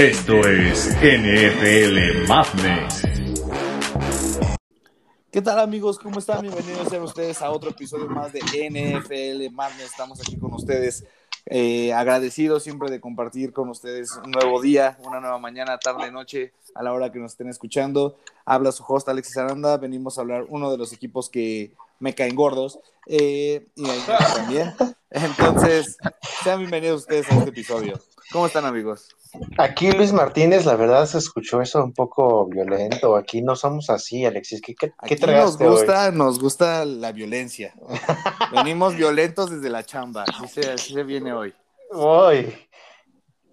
Esto es NFL Madness. ¿Qué tal amigos? ¿Cómo están? Bienvenidos sean ustedes a otro episodio más de NFL Madness. Estamos aquí con ustedes eh, agradecidos siempre de compartir con ustedes un nuevo día, una nueva mañana, tarde, noche, a la hora que nos estén escuchando. Habla su host Alexis Aranda. Venimos a hablar uno de los equipos que me caen gordos eh, y ahí también. Entonces, sean bienvenidos ustedes a este episodio. ¿Cómo están amigos? Aquí Luis Martínez, la verdad se escuchó eso un poco violento. Aquí no somos así, Alexis. ¿Qué, qué, Aquí nos gusta, nos gusta la violencia. Venimos violentos desde la chamba. Así se, así se viene hoy. Uy,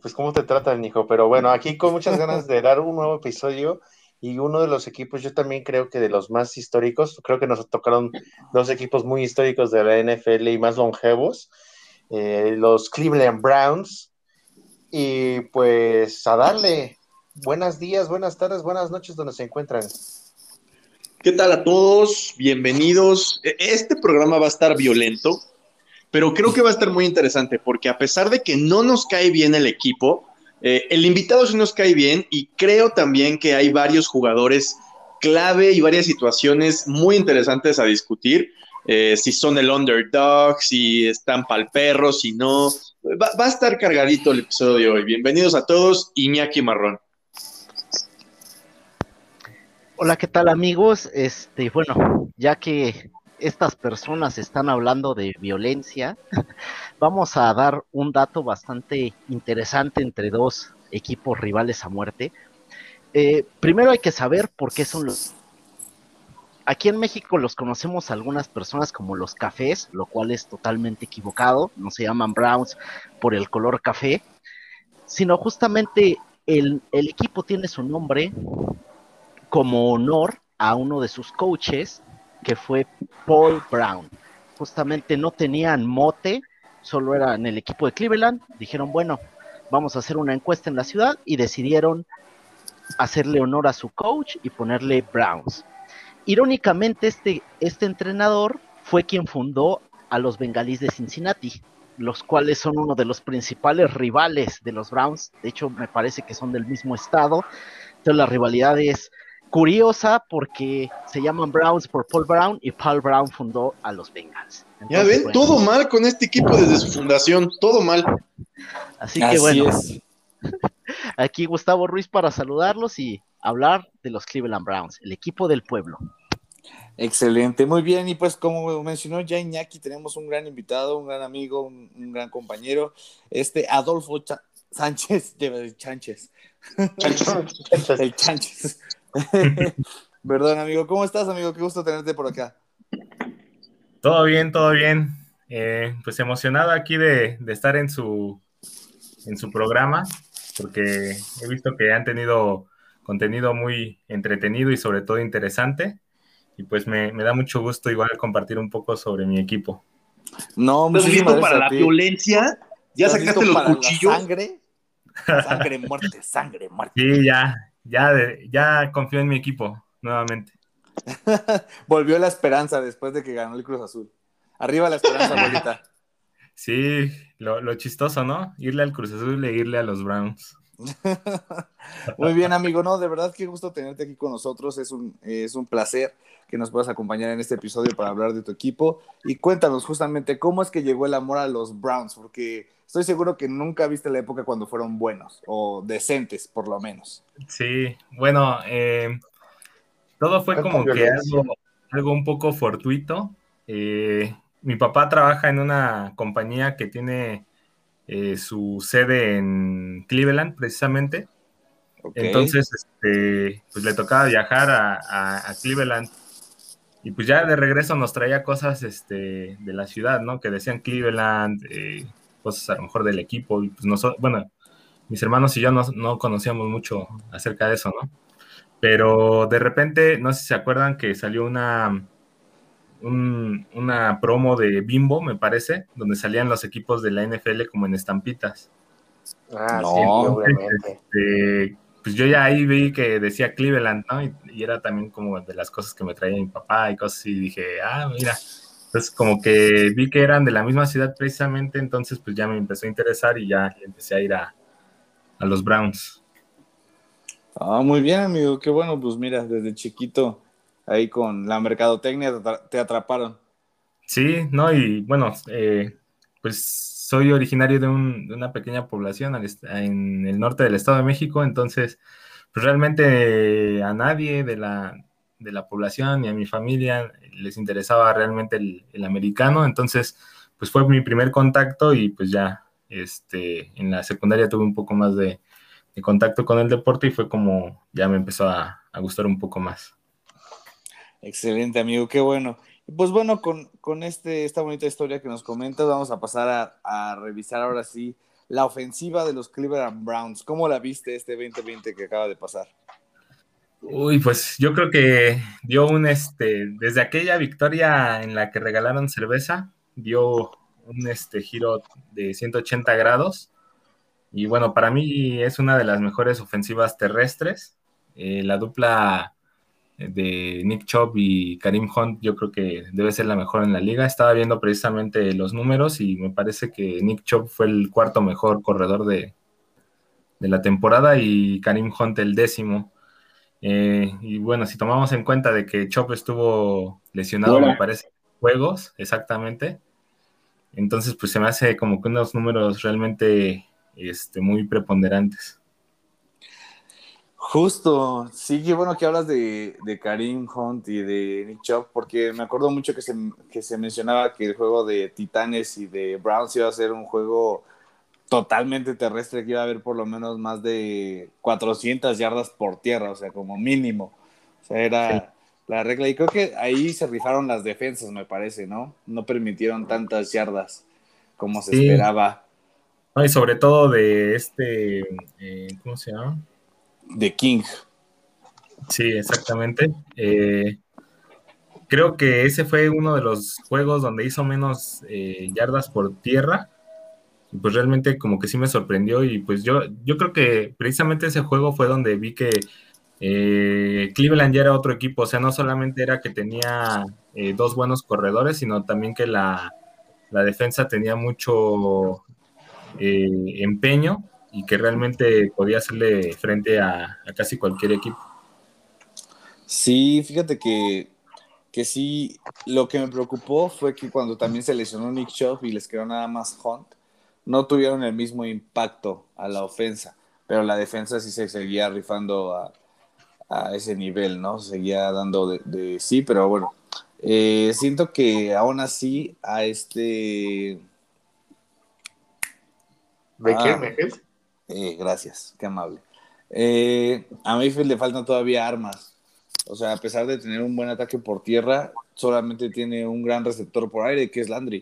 pues cómo te tratan, hijo. Pero bueno, aquí con muchas ganas de dar un nuevo episodio y uno de los equipos, yo también creo que de los más históricos, creo que nos tocaron dos equipos muy históricos de la NFL y más longevos, eh, los Cleveland Browns y pues a darle. Buenos días, buenas tardes, buenas noches donde se encuentran. ¿Qué tal a todos? Bienvenidos. E, este programa va a estar violento, pero creo que va a estar muy interesante porque a pesar de que no nos cae bien el equipo, eh, el invitado sí nos cae bien y creo también que hay varios jugadores clave y varias situaciones muy interesantes a discutir. Eh, si son el underdog, si están pal perro, si no. Va, va, a estar cargadito el episodio de hoy. Bienvenidos a todos, Iñaki Marrón. Hola, ¿qué tal amigos? Este, bueno, ya que estas personas están hablando de violencia, vamos a dar un dato bastante interesante entre dos equipos rivales a muerte. Eh, primero hay que saber por qué son los Aquí en México los conocemos algunas personas como los cafés, lo cual es totalmente equivocado. No se llaman Browns por el color café, sino justamente el, equipo tiene su nombre como honor a uno de sus coaches, que fue Paul Brown. Justamente no tenían mote, solo era en el equipo de Cleveland. Dijeron, bueno, vamos a hacer una encuesta en la ciudad y decidieron hacerle honor a su coach y ponerle Browns. Irónicamente, este, este entrenador fue quien fundó a los bengalíes de Cincinnati, los cuales son uno de los principales rivales de los Browns. De hecho, me parece que son del mismo estado. Entonces, la rivalidad es curiosa porque se llaman Browns por Paul Brown y Paul Brown fundó a los Bengals. Entonces, ya ven, bueno, todo mal con este equipo desde su fundación, todo mal. Así que Así bueno, es. aquí Gustavo Ruiz para saludarlos y hablar de los Cleveland Browns, el equipo del pueblo. Excelente, muy bien. Y pues como mencionó ya Iñaki, tenemos un gran invitado, un gran amigo, un, un gran compañero, este Adolfo Ch Sánchez, Chánchez. El Chánchez. Perdón, amigo. ¿Cómo estás, amigo? Qué gusto tenerte por acá. Todo bien, todo bien. Eh, pues emocionado aquí de, de estar en su, en su programa, porque he visto que han tenido contenido muy entretenido y sobre todo interesante. Y pues me, me da mucho gusto igual compartir un poco sobre mi equipo. No, ¿Estás listo para la violencia? ¿Ya sacaste los cuchillos? Sangre? Sangre, muerte, sangre, muerte. Sí, ya, ya, ya confío en mi equipo nuevamente. Volvió la esperanza después de que ganó el Cruz Azul. Arriba la esperanza, bolita. Sí, lo, lo chistoso, ¿no? Irle al Cruz Azul e irle a los Browns. Muy bien, amigo. No, de verdad, qué gusto tenerte aquí con nosotros. Es un, es un placer que nos puedas acompañar en este episodio para hablar de tu equipo. Y cuéntanos justamente cómo es que llegó el amor a los Browns, porque estoy seguro que nunca viste la época cuando fueron buenos o decentes, por lo menos. Sí, bueno, eh, todo fue como que algo, algo, un poco fortuito. Eh, mi papá trabaja en una compañía que tiene eh, su sede en Cleveland, precisamente. Okay. Entonces, este, pues le tocaba viajar a, a, a, Cleveland. Y pues ya de regreso nos traía cosas este, de la ciudad, ¿no? Que decían Cleveland, eh, cosas a lo mejor del equipo. Y pues nosotros, bueno, mis hermanos y yo no, no, conocíamos mucho acerca de eso, ¿no? Pero de repente, no sé si se acuerdan que salió una, un, una promo de Bimbo, me parece, donde salían los equipos de la NFL como en estampitas. Ah, No, sí, obviamente. Este, pues yo ya ahí vi que decía Cleveland, ¿no? Y, y, era también como de las cosas que me traía mi papá y cosas y dije, ah, mira. Entonces como que vi que eran de la misma ciudad precisamente, entonces pues ya me empezó a interesar y ya empecé a ir a, a los Browns. Ah, muy bien, amigo. Qué bueno, pues mira, desde chiquito ahí con la mercadotecnia te atraparon. Sí, no, y bueno, eh, pues soy originario de, un, de, una pequeña población en el norte del Estado de México, entonces, pues realmente a nadie de la, de la población ni a mi familia les interesaba realmente el, americano, entonces, pues fue mi primer contacto y pues ya, este, en la secundaria tuve un poco más de, contacto con el deporte y fue como ya me empezó a gustar un poco más. Excelente, amigo, qué bueno. Pues bueno, con, con este, esta bonita historia que nos comentas, vamos a pasar a, a, revisar ahora sí la ofensiva de los Cleveland Browns. ¿Cómo la viste este 2020 que acaba de pasar? Uy, pues yo creo que dio un, este, desde aquella victoria en la que regalaron cerveza, dio un este, giro de 180 grados. Y bueno, para mí es una de las mejores ofensivas terrestres. Eh, la dupla de Nick Chubb y Karim Hunt, yo creo que debe ser la mejor en la liga. Estaba viendo precisamente los números y me parece que Nick Chubb fue el cuarto mejor corredor de, de la temporada y Karim Hunt el décimo. Eh, y bueno, si tomamos en cuenta de que Chubb estuvo lesionado, me parece, juegos, exactamente. Entonces, pues se me hace como que unos números realmente este, muy preponderantes. Justo, sí, qué bueno que hablas de, de, Karim Hunt y de Nick Chubb, porque me acuerdo mucho que se, que se mencionaba que el juego de Titanes y de Browns iba a ser un juego totalmente terrestre, que iba a haber por lo menos más de 400 yardas por tierra, o sea, como mínimo. O sea, era sí. la regla. Y creo que ahí se rifaron las defensas, me parece, ¿no? No permitieron tantas yardas como se sí. esperaba. No, y sobre todo de este, eh, ¿cómo se llama? De King. Sí, exactamente. Eh, creo que ese fue uno de los juegos donde hizo menos eh, yardas por tierra. Pues realmente como que sí me sorprendió y pues yo, yo creo que precisamente ese juego fue donde vi que eh, Cleveland ya era otro equipo, o sea, no solamente era que tenía dos buenos corredores, sino también que la, la defensa tenía mucho empeño y que realmente podía hacerle frente a, a, casi cualquier equipo. Sí, fíjate que, que sí, lo que me preocupó fue que cuando también se lesionó Nick Chubb y les quedó nada más Hunt, no tuvieron el mismo impacto a la ofensa, pero la defensa sí se seguía rifando a, a ese nivel, ¿no? Seguía dando de, de sí, pero bueno, eh, siento que aún así a este... ¿Baker ah? Eh, gracias, qué amable. Eh, a Mayfield le faltan todavía armas. O sea, a pesar de tener un buen ataque por tierra, solamente tiene un gran receptor por aire, que es Landry.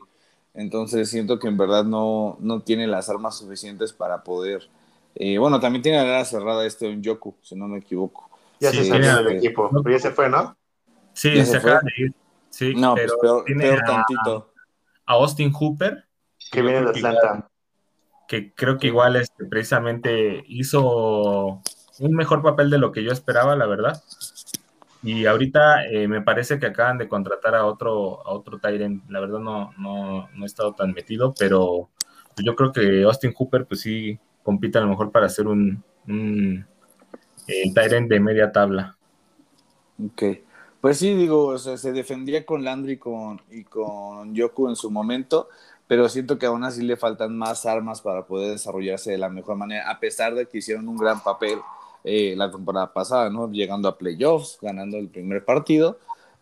Entonces siento que en verdad no, no tiene las armas suficientes para poder. Eh, bueno, también tiene la ala cerrada este en Yoku, si no me equivoco. Ya sí, se salió del equipo, pero ya se fue, ¿no? Sí, se, se acaba de ir. Sí, no, pero pues peor, tiene peor a, tantito. a Austin Hooper. Que viene de Atlanta que creo que igual este, precisamente hizo un mejor papel de lo que yo esperaba, la verdad. Y ahorita eh, me parece que acaban de contratar a otro, a otro Tyrant. La verdad no, no, no, he estado tan metido, pero yo creo que Austin Hooper pues sí compite a lo mejor para ser un, un eh, Tyrant de media tabla. Ok. Pues sí, digo, o sea, se defendía con Landry con, y con Yoku en su momento, pero siento que aún así le faltan más armas para poder desarrollarse de la mejor manera, a pesar de que hicieron un gran papel eh, la temporada pasada, ¿no? Llegando a playoffs, ganando el primer partido,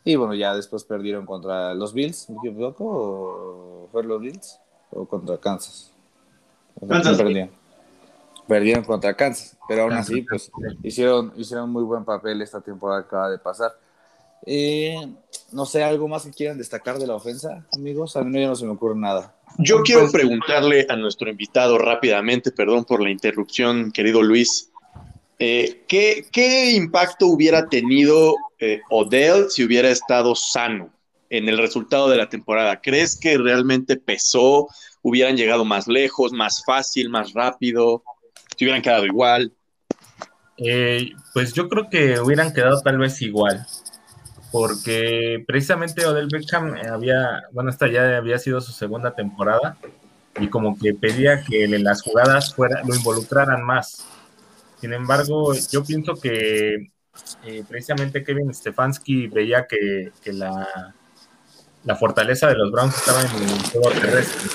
y bueno, ya después perdieron contra los Bills, ¿me equivoco? ¿O fue los Bills? ¿O contra Kansas? Kansas. Perdieron. perdieron contra Kansas, pero aún así, pues hicieron, hicieron muy buen papel esta temporada que acaba de pasar. Eh, no sé, algo más que quieran destacar de la ofensa, amigos. A mí ya no se me ocurre nada. Yo quiero pues, preguntarle a nuestro invitado rápidamente, perdón por la interrupción, querido Luis. Eh, ¿qué, ¿qué, impacto hubiera tenido eh, Odell si hubiera estado sano en el resultado de la temporada? ¿Crees que realmente pesó? ¿Hubieran llegado más lejos, más fácil, más rápido? ¿Se hubieran quedado igual? Eh, pues yo creo que hubieran quedado tal vez igual porque precisamente Odell Beckham había, bueno, esta ya había sido su segunda temporada y como que pedía que las jugadas fuera, lo involucraran más. Sin embargo, yo pienso que eh, precisamente Kevin Stefanski veía que, la, la, fortaleza de los Browns estaba en el juego terrestre.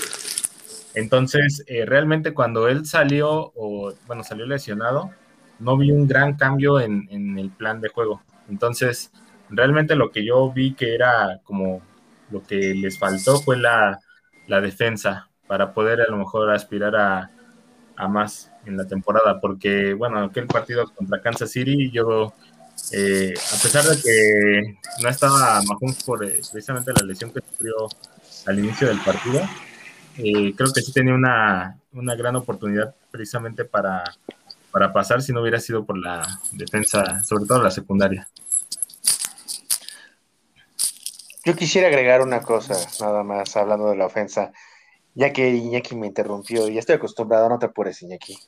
Entonces, eh, realmente cuando él salió, o bueno, salió lesionado, no vi un gran cambio en, en el plan de juego. Entonces, realmente lo que yo vi que era como lo que les faltó fue la, la defensa para poder a lo mejor aspirar a, a, más en la temporada, porque bueno, aquel partido contra Kansas City, yo, eh, a pesar de que no estaba Mahomes por eh, precisamente la lesión que sufrió al inicio del partido, eh, creo que sí tenía una, una gran oportunidad precisamente para, para pasar si no hubiera sido por la defensa, sobre todo la secundaria. Yo quisiera agregar una cosa, nada más, hablando de la ofensa, ya que Iñaki me interrumpió, y estoy acostumbrado, no te apures, Iñaki.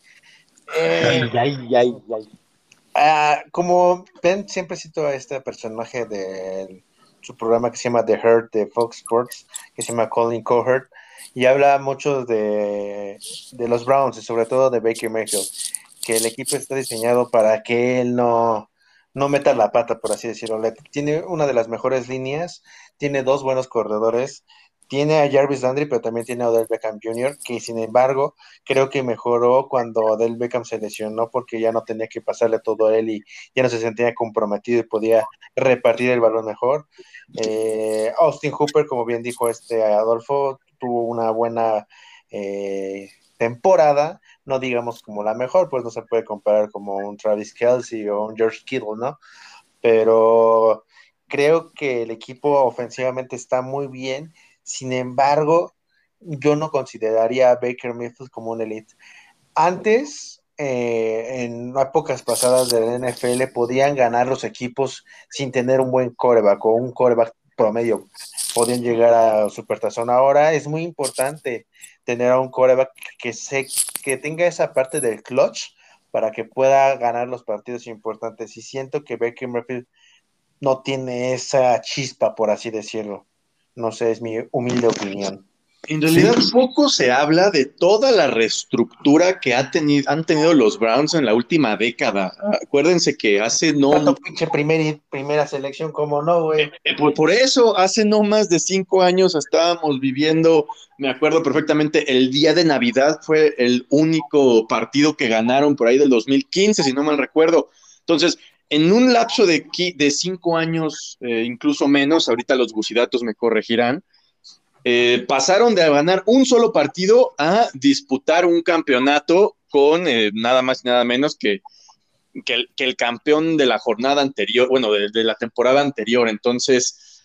Eh, ah, como ven, siempre cito a este personaje de su programa que se llama The Hurt de Fox Sports, que se llama Colin Cohert, y habla mucho de, de los Browns y sobre todo de Baker Mayfield, que el equipo está diseñado para que él no, no meta la pata, por así decirlo. Tiene una de las mejores líneas, tiene dos buenos corredores, tiene a Jarvis Landry, pero también tiene a Odell Beckham Jr., que sin embargo creo que mejoró cuando Odell Beckham se lesionó porque ya no tenía que pasarle todo a él y ya no se sentía comprometido y podía repartir el balón mejor. Eh, Austin Hooper, como bien dijo este Adolfo, tuvo una buena eh, temporada, no digamos como la mejor, pues no se puede comparar como un Travis Kelsey o un George Kittle, ¿no? Pero creo que el equipo ofensivamente está muy bien, sin embargo, yo no consideraría a Baker Mayfield como un elite. Antes, eh, en épocas pasadas del NFL, podían ganar los equipos sin tener un buen coreback o un coreback promedio. Podían llegar a Supertazón. Ahora es muy importante tener a un coreback que, se, que tenga esa parte del clutch para que pueda ganar los partidos importantes. Y siento que Baker Mayfield no tiene esa chispa, por así decirlo. No sé, es mi humilde opinión. En realidad poco se habla de toda la reestructura que ha tenido, han tenido los Browns en la última década. Acuérdense que hace no... pinche primera selección, como no, güey? Eh, eh, por, eso, hace no más de cinco años estábamos viviendo, me acuerdo perfectamente, el día de Navidad fue el único partido que ganaron por ahí del 2015, si no mal recuerdo. Entonces, en un lapso de, de cinco años, eh, incluso menos, ahorita los bucidatos me corregirán, eh, pasaron de ganar un solo partido a disputar un campeonato con eh, nada más y nada menos que, que, el, campeón de la jornada anterior, bueno, de, la temporada anterior. Entonces,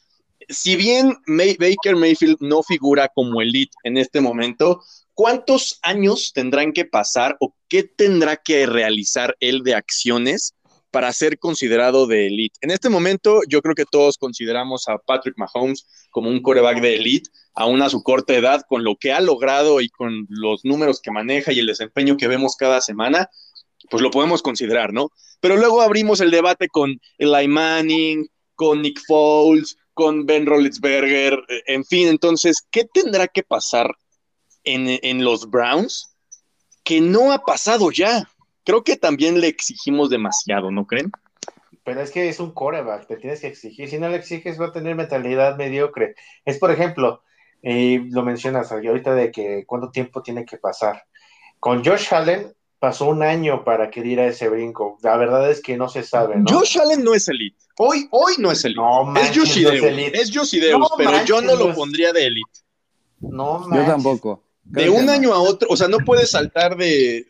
si bien Baker Mayfield no figura como elite en este momento, ¿cuántos años tendrán que pasar o qué tendrá que realizar él de acciones para ser considerado de elite. En este momento, yo creo que todos consideramos a Patrick Mahomes como un coreback de elite, aún a su corta edad, con lo que ha logrado y con los números que maneja y el desempeño que vemos cada semana, pues lo podemos considerar, ¿no? Pero luego abrimos el debate con Eli Manning, con Nick Foles, con Ben Roethlisberger, en fin, entonces, ¿qué tendrá que pasar en, en los Browns que no ha pasado ya? Creo que también le exigimos demasiado, ¿no creen? Pero es que es un coreback, te tienes que exigir. Si no le exiges, va a tener mentalidad mediocre. Es, por ejemplo, lo mencionas ahorita de que cuánto tiempo tiene que pasar. Con Josh Allen pasó un año para que diera ese brinco. La verdad es que no se sabe, ¿no? Josh Allen no es elite. Hoy, hoy no es elite. No, es Josh es, Josh pero yo no lo pondría de elite. No, Yo tampoco. De un año a otro, o sea, no puedes saltar de,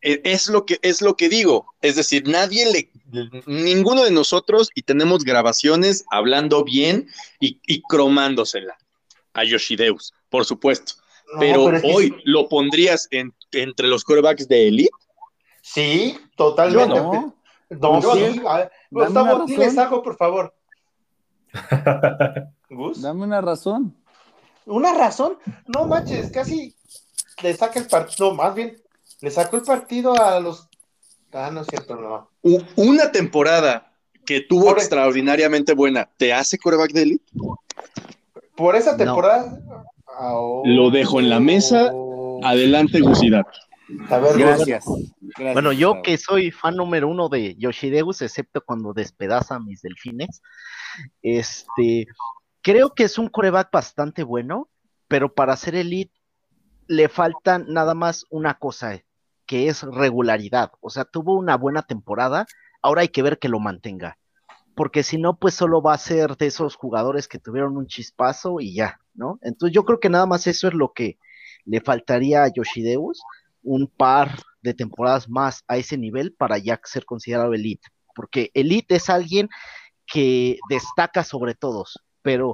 e, es lo que es lo que digo, es decir, nadie le ninguno de nosotros y tenemos grabaciones hablando bien y, y cromándosela a Yoshideus, por supuesto. pero, hoy lo pondrías entre los corebacks de elite. Sí, totalmente. no. no sí. Gustavo, dile algo, por favor. Dame una razón. ¿Una razón? No manches, casi le saca el partido, más bien, le sacó el partido a los. Ah, no es cierto, no. Una temporada que tuvo e- extraordinariamente buena, ¿te hace coreback de elite? Por esa temporada. Lo dejo en la mesa. Adelante, Gusidat. A ver, gracias. bueno, yo que soy fan número uno de Yoshideus, excepto cuando despedaza a mis delfines, este, creo que es un coreback bastante bueno, pero para ser elite le falta nada más una cosa, que es regularidad. O sea, tuvo una buena temporada, ahora hay que ver que lo mantenga. Porque si no, pues solo va a ser de esos jugadores que tuvieron un chispazo y ya, ¿no? Entonces yo creo que nada más eso es lo que le faltaría a Yoshideus, un par de temporadas más a ese nivel para ya ser considerado elite. Porque elite es alguien que destaca sobre todos, pero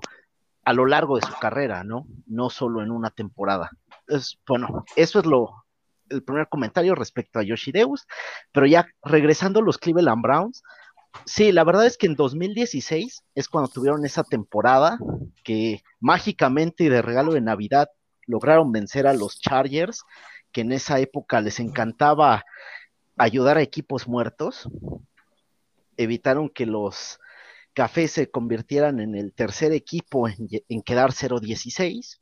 a lo largo de su carrera, ¿no? No solo en una temporada. Es, bueno, eso es lo, el primer comentario respecto a Yoshideus, pero ya regresando a los Cleveland Browns, sí, la verdad es que en 2016 es cuando tuvieron esa temporada que mágicamente y de regalo de Navidad lograron vencer a los Chargers, que en esa época les encantaba ayudar a equipos muertos, evitaron que los Cafés se convirtieran en el tercer equipo en, en quedar 0-16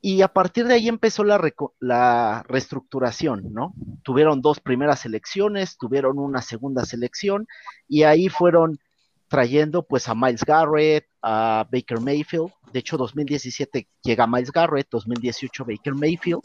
y a partir de ahí empezó la, la, reestructuración, ¿no? Tuvieron dos primeras selecciones, tuvieron una segunda selección y ahí fueron trayendo pues a Miles Garrett, a Baker Mayfield. De hecho, 2017 llega Miles Garrett, 2018 Baker Mayfield.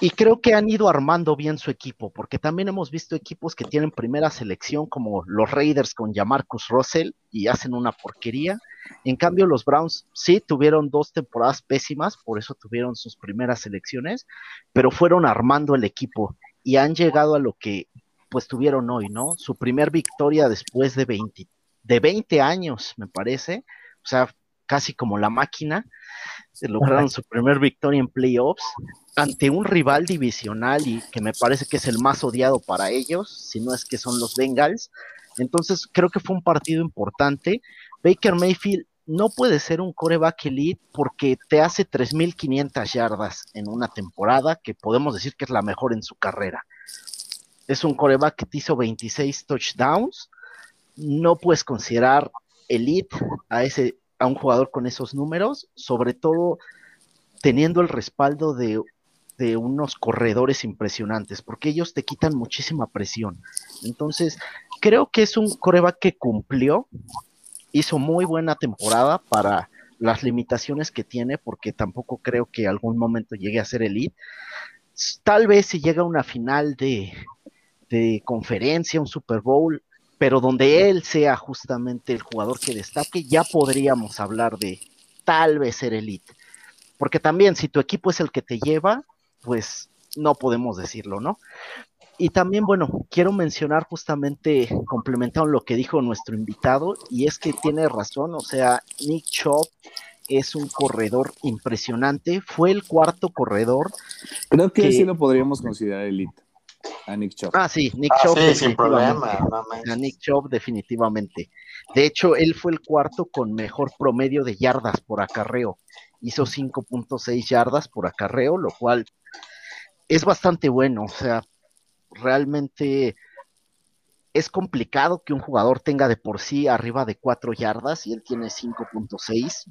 Y creo que han ido armando bien su equipo, porque también hemos visto equipos que tienen primera selección, como los Raiders con Jamarcus Russell, y hacen una porquería. En cambio, los Browns sí tuvieron dos temporadas pésimas, por eso tuvieron sus primeras selecciones, pero fueron armando el equipo y han llegado a lo que pues tuvieron hoy, ¿no? Su primer victoria después de 20, de 20 años, me parece, o sea, casi como la máquina, se lograron su primer victoria en playoffs ante un rival divisional y que me parece que es el más odiado para ellos, si no es que son los Bengals. Entonces creo que fue un partido importante. Baker Mayfield no puede ser un coreback elite porque te hace 3.500 yardas en una temporada que podemos decir que es la mejor en su carrera. Es un coreback que te hizo 26 touchdowns. No puedes considerar elite a ese a un jugador con esos números, sobre todo teniendo el respaldo de, unos corredores impresionantes, porque ellos te quitan muchísima presión. Entonces, creo que es un coreback que cumplió, hizo muy buena temporada para las limitaciones que tiene, porque tampoco creo que algún momento llegue a ser elite. Tal vez si llega a una final de, de conferencia, un Super Bowl, pero donde él sea justamente el jugador que destaque, ya podríamos hablar de tal vez ser elite. Porque también si tu equipo es el que te lleva, pues no podemos decirlo, ¿no? Y también, bueno, quiero mencionar justamente, complementando lo que dijo nuestro invitado, y es que tiene razón, o sea, Nick Chop es un corredor impresionante, fue el cuarto corredor. Creo que, que sí lo podríamos considerar elite. A Nick Chubb. Ah, sí, Nick ah, Sí, sin problema. a Nick Chubb, definitivamente. De hecho, él fue el cuarto con mejor promedio de yardas por acarreo. Hizo 5.6 yardas por acarreo, lo cual es bastante bueno. O sea, realmente es complicado que un jugador tenga de por sí arriba de 4 yardas y él tiene 5.6.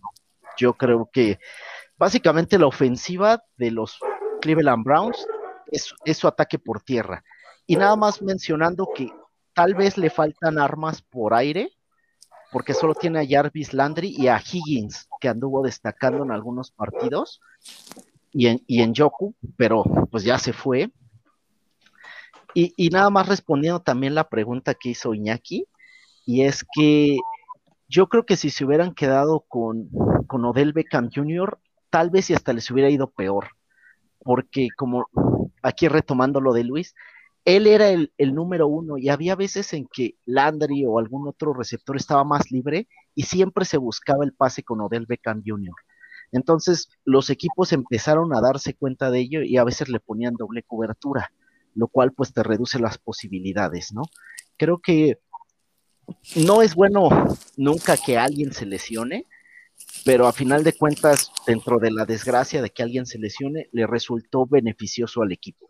Yo creo que básicamente la ofensiva de los Cleveland Browns es, su ataque por tierra. Y nada más mencionando que tal vez le faltan armas por aire, porque solo tiene a Jarvis Landry y a Higgins, que anduvo destacando en algunos partidos, y en, y en Yoku, pero pues ya se fue. Y, nada más respondiendo también la pregunta que hizo Iñaki, y es que yo creo que si se hubieran quedado con, con Odell Beckham Jr., tal vez y hasta les hubiera ido peor, porque como aquí retomando lo de Luis, él era el, número uno y había veces en que Landry o algún otro receptor estaba más libre y siempre se buscaba el pase con Odell Beckham Jr. Entonces los equipos empezaron a darse cuenta de ello y a veces le ponían doble cobertura, lo cual pues te reduce las posibilidades, ¿no? Creo que no es bueno nunca que alguien se lesione, pero a final de cuentas, dentro de la desgracia de que alguien se lesione, le resultó beneficioso al equipo.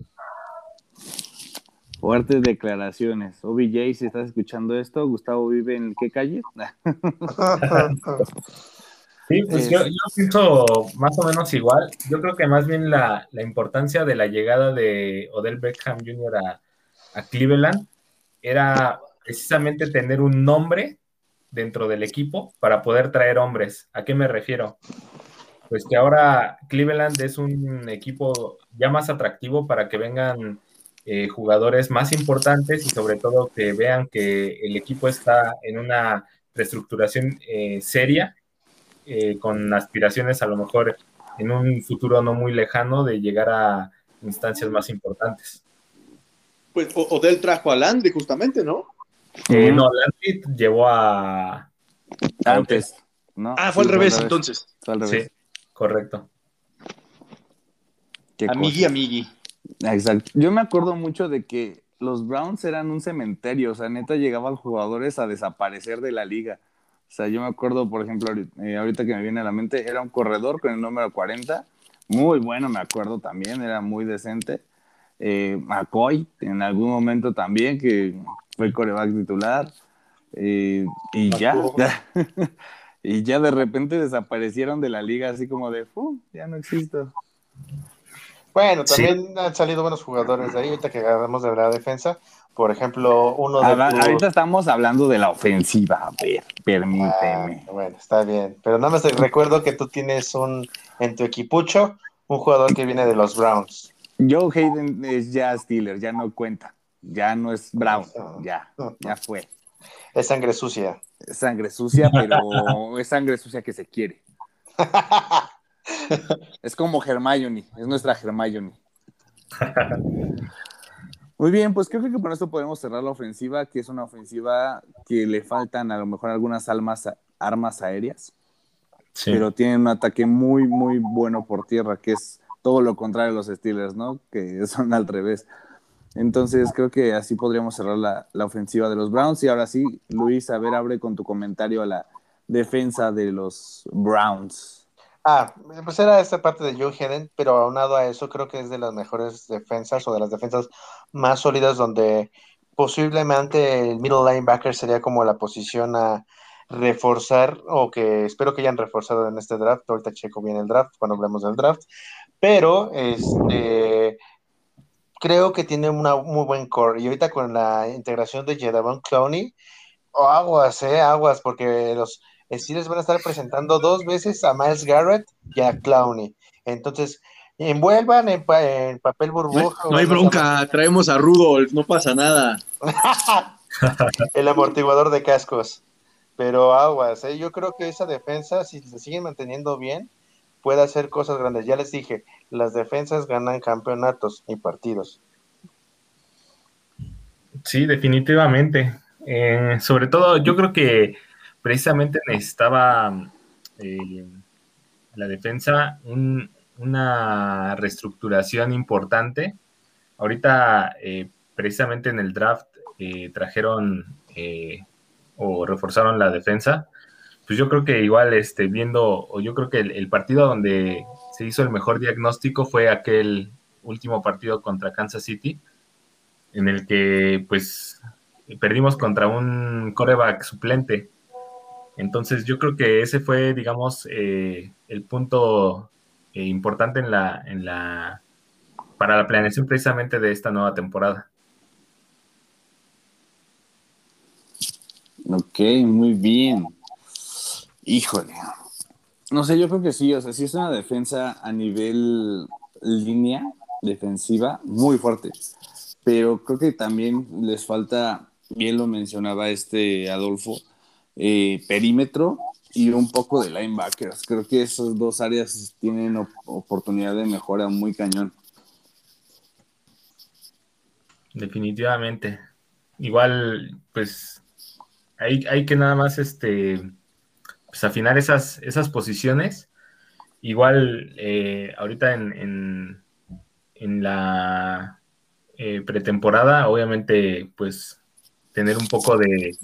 Fuertes declaraciones. OBJ, si estás escuchando esto, Gustavo vive en qué calle? Sí, pues yo, pienso más o menos igual. Yo creo que más bien la, importancia de la llegada de Odell Beckham Jr. A, a, Cleveland era precisamente tener un nombre dentro del equipo para poder traer hombres. ¿A qué me refiero? Pues que ahora Cleveland es un equipo ya más atractivo para que vengan eh, jugadores más importantes y sobre todo que vean que el equipo está en una reestructuración eh, seria, eh, con aspiraciones a lo mejor en un futuro no muy lejano de llegar a instancias más importantes. Pues Odell trajo a Landry justamente, ¿no? no, Landry llevó a... Antes. Ah, fue al revés, entonces. Sí, correcto. Amigui, amigui. Exacto. Yo me acuerdo mucho de que los Browns eran un cementerio, o sea, neta llegaban jugadores a desaparecer de la liga. O sea, yo me acuerdo, por ejemplo, eh, ahorita que me viene a la mente, era un corredor con el número 40, muy bueno, me acuerdo también, era muy decente. Eh, McCoy, en algún momento también, que fue coreback titular. Eh, y ya, y ya de repente desaparecieron de la liga, así como de, ya no existo. Bueno, también han salido buenos jugadores de ahí, ahorita que agarramos de la defensa. Por ejemplo, uno de. Ahorita estamos hablando de la ofensiva. A ver, permíteme. Ah, bueno, está bien. Pero nada más te recuerdo que tú tienes un en tu equipucho un jugador que viene de los Browns. Joe Hayden es ya Steeler, ya no cuenta. Ya no es Brown. Ya, ya fue. Es sangre sucia. Es sangre sucia, pero es sangre sucia que se quiere. es como Hermione, es nuestra Hermione. Muy bien, pues creo que con esto podemos cerrar la ofensiva, que es una ofensiva que le faltan a lo mejor algunas almas, armas aéreas, pero tienen un ataque muy, muy bueno por tierra, que es todo lo contrario a los Steelers, ¿no? Que son al revés. Entonces creo que así podríamos cerrar la, la ofensiva de los Browns. Y ahora sí, Luis, a ver, abre con tu comentario a la defensa de los Browns. Ah, pues era esta parte de Joe Hedden, pero aunado a eso, creo que es de las mejores defensas o de las defensas más sólidas donde posiblemente el middle linebacker sería como la posición a reforzar o que espero que hayan reforzado en este draft. Ahorita checo bien el draft cuando hablemos del draft, pero este creo que tiene una muy buen core y ahorita con la integración de Jedavon Clowney, aguas, eh, aguas, porque los Steelers van a estar presentando dos veces a Miles Garrett y a Clowney. Entonces, envuelvan en, papel burbuja. No, hay bronca, traemos a Rudolph, no pasa nada. El amortiguador de cascos. Pero aguas, ¿eh? yo creo que esa defensa, si se siguen manteniendo bien, puede hacer cosas grandes. Ya les dije, las defensas ganan campeonatos y partidos. Sí, definitivamente. Eh, sobre todo, yo creo que precisamente necesitaba eh, la defensa una reestructuración importante. Ahorita, eh, precisamente en el draft, eh, trajeron o reforzaron la defensa. Pues yo creo que igual, este, viendo, o yo creo que el, partido donde se hizo el mejor diagnóstico fue aquel último partido contra Kansas City, en el que pues perdimos contra un coreback suplente entonces yo creo que ese fue, digamos, eh, el punto eh, importante en la, en la, para la planeación precisamente de esta nueva temporada. Ok, muy bien. Híjole. No sé, yo creo que sí, o sea, sí es una defensa a nivel línea defensiva muy fuerte, pero creo que también les falta, bien lo mencionaba este Adolfo, eh, perímetro y un poco de linebackers. Creo que esas dos áreas tienen oportunidad de mejora muy cañón. Definitivamente. Igual, pues, hay, hay que nada más este, pues, afinar esas, esas posiciones. Igual, eh, ahorita en, en, la eh, pretemporada, obviamente, pues, tener un poco de,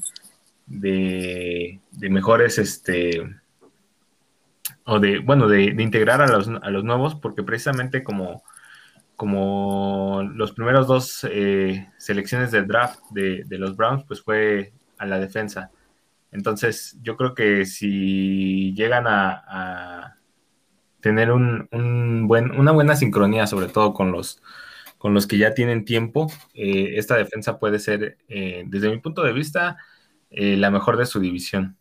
de, mejores, este, o de, bueno, de, integrar a los, a los, nuevos, porque precisamente como, como los primeros dos eh, selecciones del draft de, los Browns, pues fue a la defensa. Entonces, yo creo que si llegan a, tener un, buen, una buena sincronía, sobre todo con los, con los que ya tienen tiempo, eh, esta defensa puede ser, eh, desde mi punto de vista, eh, la mejor de su división.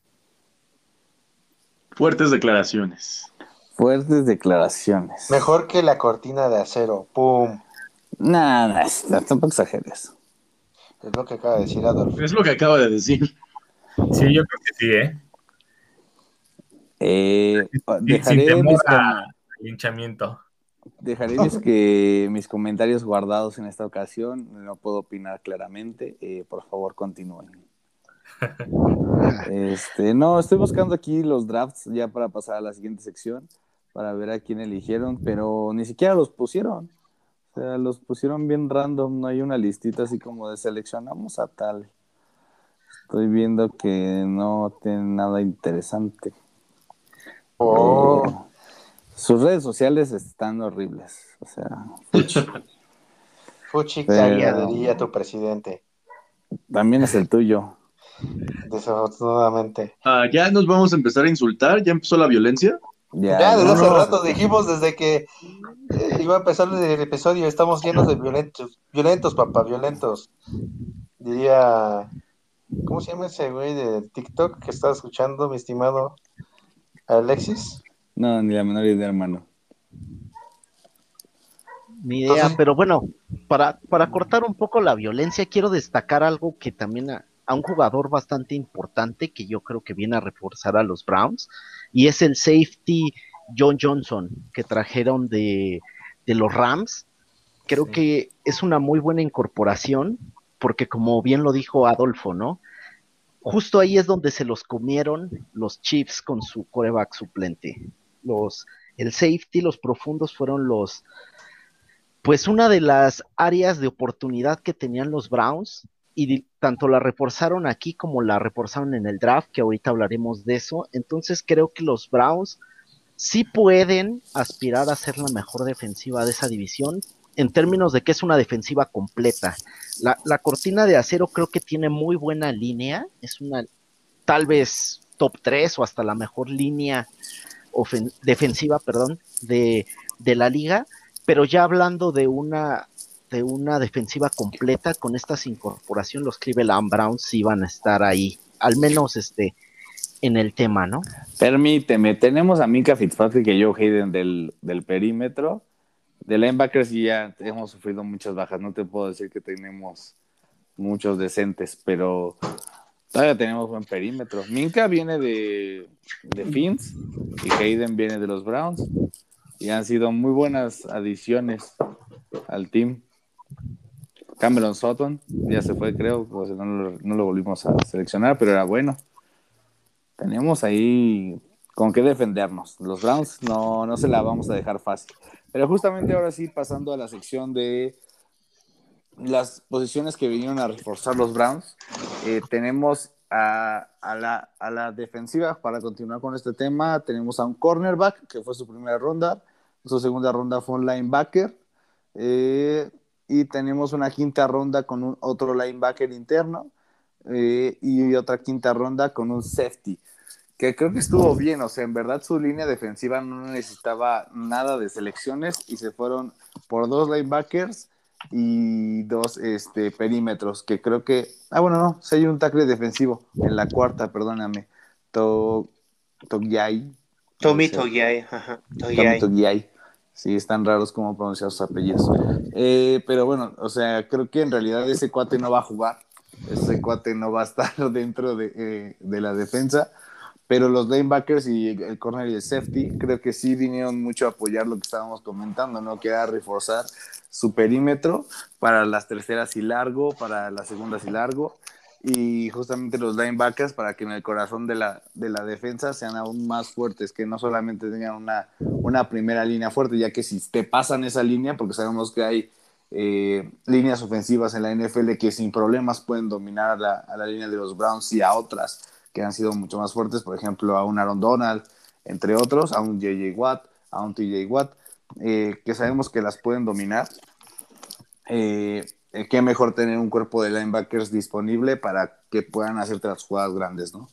Fuertes declaraciones. Fuertes declaraciones. Mejor que la cortina de acero. ¡Pum! Nada, tampoco exageres. Es lo que acaba de decir Adolfo. Es lo que acaba de decir. Sí, yo creo que sí, ¿eh? eh dejaré linchamiento. Dejaré mis, que, mis comentarios guardados en esta ocasión. No puedo opinar claramente. Eh, por favor, continúen. Este, no, estoy buscando aquí los drafts ya para pasar a la siguiente sección, para ver a quién eligieron, pero ni siquiera los pusieron. O sea, los pusieron bien random, no hay una listita así como de seleccionamos a tal. Estoy viendo que no tiene nada interesante. Oh. Eh, sus redes sociales están horribles. O sea, Fuchi, diría tu presidente. También es el tuyo. Desafortunadamente. Ah, ¿Ya nos vamos a empezar a insultar? ¿Ya empezó la violencia? Ya, desde hace rato dijimos, desde que eh, iba a empezar el episodio, estamos llenos de violentos, violentos, papá, violentos. Diría, ¿cómo se llama ese güey de TikTok que estaba escuchando, mi estimado Alexis? No, ni la menor idea, hermano. Ni idea, pero bueno, para, para cortar un poco la violencia, quiero destacar algo que también a un jugador bastante importante que yo creo que viene a reforzar a los Browns y es el safety John Johnson que trajeron de, los Rams. Creo que es una muy buena incorporación porque como bien lo dijo Adolfo, ¿no? Justo ahí es donde se los comieron los Chiefs con su coreback suplente. Los, el safety, los profundos fueron los, pues una de las áreas de oportunidad que tenían los Browns y tanto la reforzaron aquí como la reforzaron en el draft, que ahorita hablaremos de eso. Entonces creo que los Browns sí pueden aspirar a ser la mejor defensiva de esa división en términos de que es una defensiva completa. La, cortina de acero creo que tiene muy buena línea, es una tal vez top 3 o hasta la mejor línea defensiva, perdón, de, de la liga, pero ya hablando de una de una defensiva completa con estas incorporaciones, los Cleveland Browns sí van a estar ahí, al menos este en el tema, ¿no? Permíteme, tenemos a Minka Fitzpatrick y Joe Hayden del, del perímetro. De linebackers ya hemos sufrido muchas bajas, no te puedo decir que tenemos muchos decentes, pero todavía tenemos buen perímetro. Minka viene de, de Fins y Hayden viene de los Browns y han sido muy buenas adiciones al team. Cameron Sutton, ya se fue, creo, pues no, lo, volvimos a seleccionar, pero era bueno. Tenemos ahí con qué defendernos. Los Browns no, no se la vamos a dejar fácil. Pero justamente ahora sí, pasando a la sección de las posiciones que vinieron a reforzar los Browns, eh, tenemos a, la, a, la, defensiva para continuar con este tema. Tenemos a un cornerback, que fue su primera ronda. Su segunda ronda fue un linebacker. Eh, y tenemos una quinta ronda con un, otro linebacker interno eh, y otra quinta ronda con un safety, que creo que estuvo bien, o sea, en verdad su línea defensiva no necesitaba nada de selecciones y se fueron por dos linebackers y dos este, perímetros, que creo que, ah, bueno, no, si hay un tackle defensivo en la cuarta, perdóname, to, Togyai. Tommy Togyai, ajá, Togyai. Sí, están raros como pronunciar sus apellidos. Eh, pero bueno, o sea, creo que en realidad ese cuate no va a jugar. Ese cuate no va a estar dentro de, eh, de la defensa. Pero los linebackers y el corner y el safety creo que sí vinieron mucho a apoyar lo que estábamos comentando, ¿no? Que era reforzar su perímetro para las terceras y largo, para las segundas y largo y justamente los linebackers para que en el corazón de la, de la defensa sean aún más fuertes, que no solamente tengan una, una primera línea fuerte, ya que si te pasan esa línea, porque sabemos que hay eh, líneas ofensivas en la NFL que sin problemas pueden dominar a la, a la, línea de los Browns y a otras que han sido mucho más fuertes, por ejemplo, a un Aaron Donald, entre otros, a un JJ Watt, a un TJ Watt, eh, que sabemos que las pueden dominar. Eh, eh, qué mejor tener un cuerpo de linebackers disponible para que puedan hacerte las jugadas grandes, ¿no?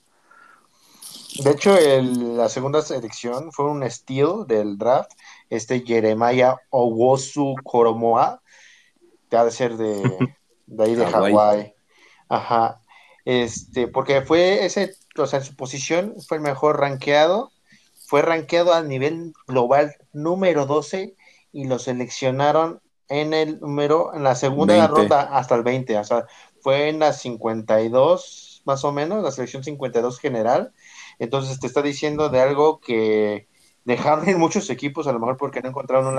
De hecho, la segunda selección fue un estilo del draft, este Jeremiah Owosu Koromoa, que ha de ser de, de ahí de Hawái. Ajá. Este, porque fue ese, o sea, en su posición fue el mejor rankeado, fue rankeado a nivel global número 12 y lo seleccionaron en el número, en la segunda ronda hasta el 20, o sea, fue en la 52 más o menos, la selección 52 general, entonces te está diciendo de algo que dejaron en muchos equipos, a lo mejor porque no encontraron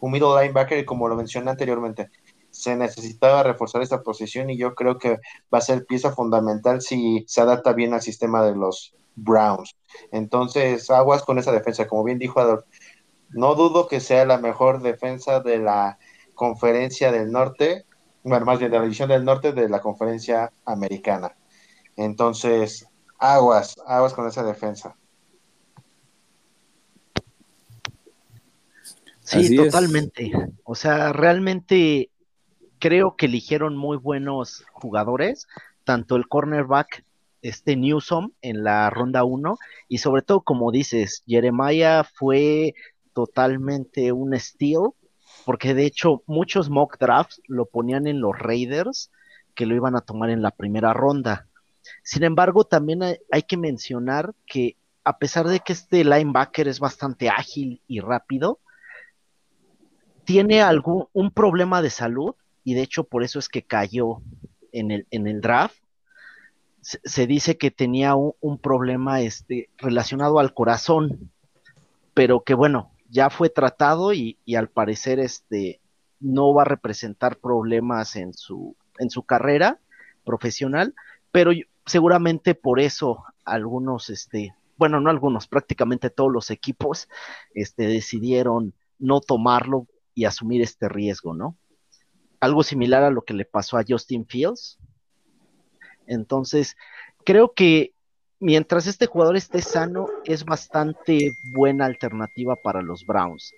un, linebacker y como lo mencioné anteriormente, se necesitaba reforzar esta posición y yo creo que va a ser pieza fundamental si se adapta bien al sistema de los Browns. Entonces, aguas con esa defensa, como bien dijo Adolf, no dudo que sea la mejor defensa de la conferencia del norte, bueno, más bien de la división del norte de la conferencia americana. Entonces, aguas, aguas con esa defensa. Sí, totalmente. O sea, realmente creo que eligieron muy buenos jugadores, tanto el cornerback, este Newsom en la ronda 1, y sobre todo, como dices, Jeremiah fue totalmente un steal, porque de hecho muchos mock drafts lo ponían en los Raiders, que lo iban a tomar en la primera ronda. Sin embargo, también hay, que mencionar que a pesar de que este linebacker es bastante ágil y rápido, tiene algún un problema de salud y de hecho por eso es que cayó en el, en el draft. Se, dice que tenía un, problema este, relacionado al corazón, pero que bueno, ya fue tratado y, al parecer este, no va a representar problemas en su, en su carrera profesional, pero seguramente por eso algunos, este, bueno, no algunos, prácticamente todos los equipos este, decidieron no tomarlo y asumir este riesgo, ¿no? algo similar a lo que le pasó a Justin Fields. Entonces, creo que mientras este jugador esté sano, es bastante buena alternativa para los Browns.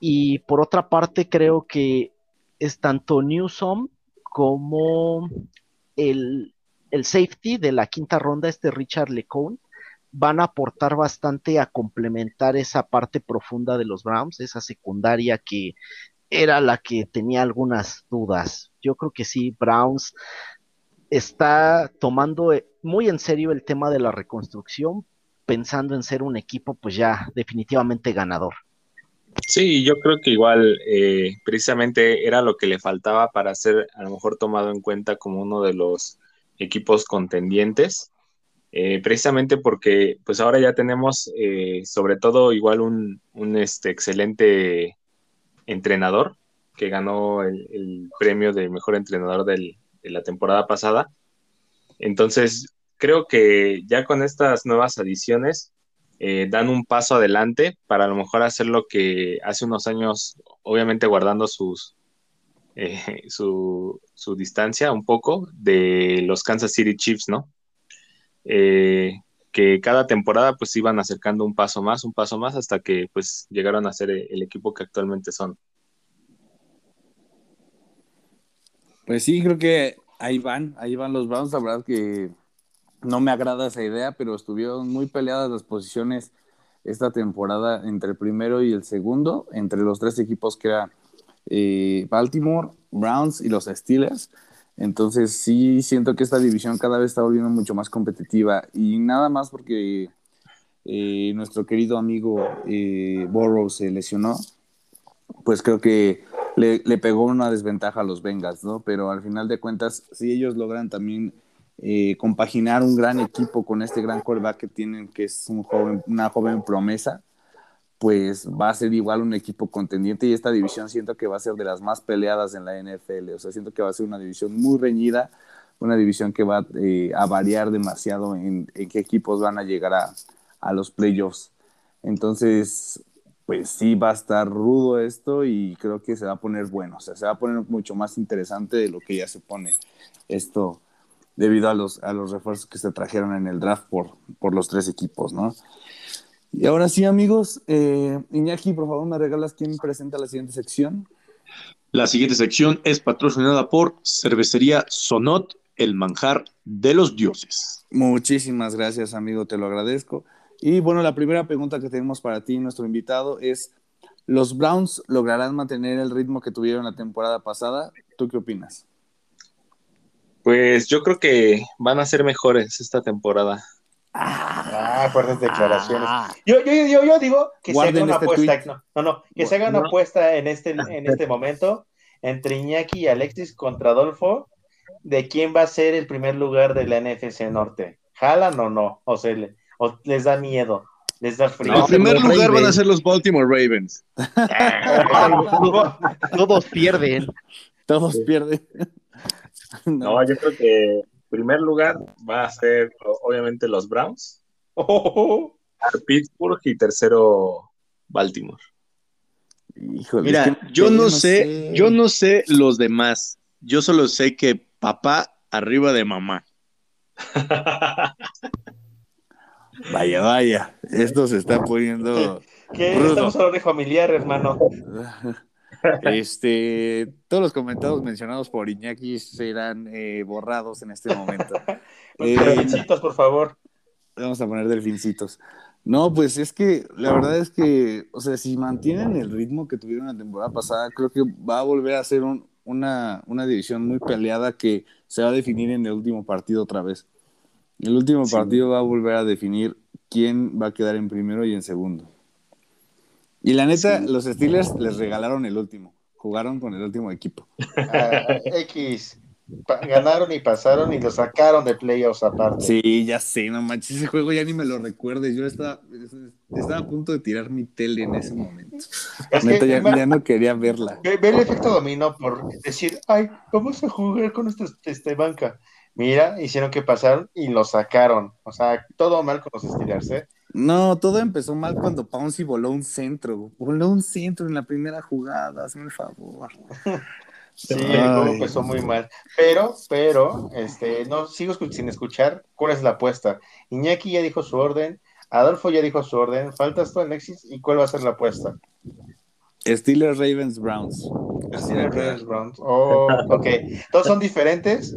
Y, por otra parte, creo que es tanto Newsom como el, el, safety de la quinta ronda, este Richard LeCompte, van a aportar bastante a complementar esa parte profunda de los Browns, esa secundaria que era la que tenía algunas dudas. Yo creo que sí, Browns está tomando eh, muy en serio el tema de la reconstrucción, pensando en ser un equipo pues ya definitivamente ganador. Sí, yo creo que igual eh, precisamente era lo que le faltaba para ser a lo mejor tomado en cuenta como uno de los equipos contendientes, eh, precisamente porque pues ahora ya tenemos sobre todo igual un, un este, excelente entrenador que ganó el, premio de mejor entrenador de la temporada pasada. Entonces, creo que ya con estas nuevas adiciones eh, dan un paso adelante para a lo mejor hacer lo que hace unos años, obviamente guardando sus, eh, su, distancia un poco de los Kansas City Chiefs, ¿no? Eh, que cada temporada pues iban acercando un paso más, un paso más, hasta que pues llegaron a ser el equipo que actualmente son. Pues sí, creo que ahí van, ahí van los Browns, la verdad que no me agrada esa idea, pero estuvieron muy peleadas las posiciones esta temporada entre el primero y el segundo, entre los tres equipos que eran eh, Baltimore, Browns y los Steelers. Entonces sí siento que esta división cada vez está volviendo mucho más competitiva y nada más porque eh, nuestro querido amigo eh, se lesionó, pues creo que le, pegó una desventaja a los Bengals, ¿no? Pero al final de cuentas, si ellos logran también eh, compaginar un gran equipo con este gran quarterback que tienen, que es una joven promesa, pues va a ser igual un equipo contendiente y esta división siento que va a ser de las más peleadas en la NFL. O sea, siento que va a ser una división muy reñida, una división que va eh, a variar demasiado en, qué equipos van a llegar a, a los playoffs. Entonces, pues sí va a estar rudo esto y creo que se va a poner bueno. O sea, se va a poner mucho más interesante de lo que ya se pone esto debido a los, a los refuerzos que se trajeron en el draft por, por los tres equipos, ¿no? Y ahora sí, amigos, eh, Iñaki, por favor, me regalas quién presenta la siguiente sección. La siguiente sección es patrocinada por Cervecería Sonot el manjar de los dioses. Muchísimas gracias, amigo, te lo agradezco. Y bueno, la primera pregunta que tenemos para ti, nuestro invitado, es, ¿los Browns lograrán mantener el ritmo que tuvieron la temporada pasada? ¿Tú qué opinas? Pues yo creo que van a ser mejores esta temporada. Ah, fuertes declaraciones. Ah. Yo, yo, yo, yo, digo que se haga una este apuesta. No, no, que se haga una apuesta en este, en este momento entre Iñaki y Alexis contra Adolfo de quién va a ser el primer lugar de la NFC Norte. ¿Jalan o no? O, se o les da miedo, les da frío. en primer lugar van a ser los Baltimore Ravens. Todos pierden. Todos pierden. no, yo creo que primer lugar va a ser obviamente los Browns. Oh. Pittsburgh y tercero Baltimore. Mira, yo, no, sé, yo no sé los demás. Yo solo sé que papá arriba de mamá. vaya, vaya, esto se está poniendo. ¿Qué? Estamos hablando de familiar, hermano. Este, todos los comentarios mencionados por Iñaki serán eh, borrados en este momento. eh, delfincitos, por favor. Vamos a poner delfincitos. No, pues es que la verdad es que, o sea, si mantienen el ritmo que tuvieron la temporada pasada, creo que va a volver a ser una, una, división muy peleada que se va a definir en el último partido otra vez. El último partido va a volver a definir quién va a quedar en primero y en segundo. Y la neta, los Steelers les regalaron el último. Jugaron con el último equipo. Ah, X. ganaron y pasaron y lo sacaron de playoffs aparte. Sí, ya sé, no manches, ese juego ya ni me lo recuerdes. Yo estaba, estaba a punto de tirar mi tele en ese momento. Neta, ya, no quería verla. Ve, el efecto dominó por decir, ay, vamos a jugar con esta este, banca. Mira, hicieron que pasaron y lo sacaron. O sea, todo mal con los Steelers, ¿eh? No, todo empezó mal cuando Pouncy voló un centro. Voló un centro en la primera jugada, hazme el favor. Sí, empezó muy mal. Pero, pero, este, no, sigo sin escuchar cuál es la apuesta. Iñaki ya dijo su orden, Adolfo ya dijo su orden, faltas tú, Alexis, ¿y cuál va a ser la apuesta? Steelers, Ravens, Browns. Steelers, Ravens, Browns. Oh, ok. Todos son diferentes.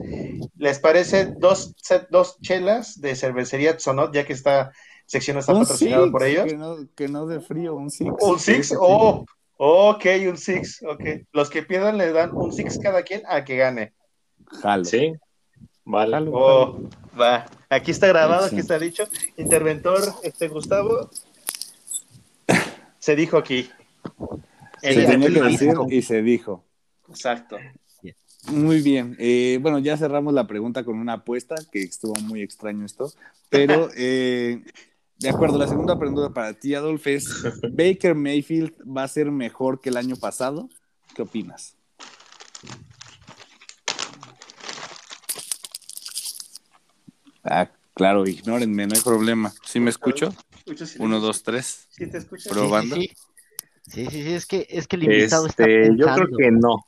¿Les parece dos, dos chelas de cervecería Sonot, ya que esta sección está patrocinada por ellos? Que no, que no de frío, un six. Un six, oh, ok, un six, ok. Los que pierdan le dan un six cada quien a que gane. Jalo. Sí, vale. Oh, va. Aquí está grabado, aquí está dicho. Interventor, este Gustavo, se dijo aquí. Se tenía que decir y se dijo. Exacto. Muy bien. Eh, bueno, ya cerramos la pregunta con una apuesta, que estuvo muy extraño esto, pero eh, de acuerdo, la segunda pregunta para ti, Adolf, es, ¿Baker Mayfield va a ser mejor que el año pasado? ¿Qué opinas? Ah, claro, ignórenme, no hay problema. ¿Sí me escucho? Uno, dos, tres. ¿Sí te escucho? Probando. Sí, sí, sí, es que, es que el invitado está este, Yo creo que no.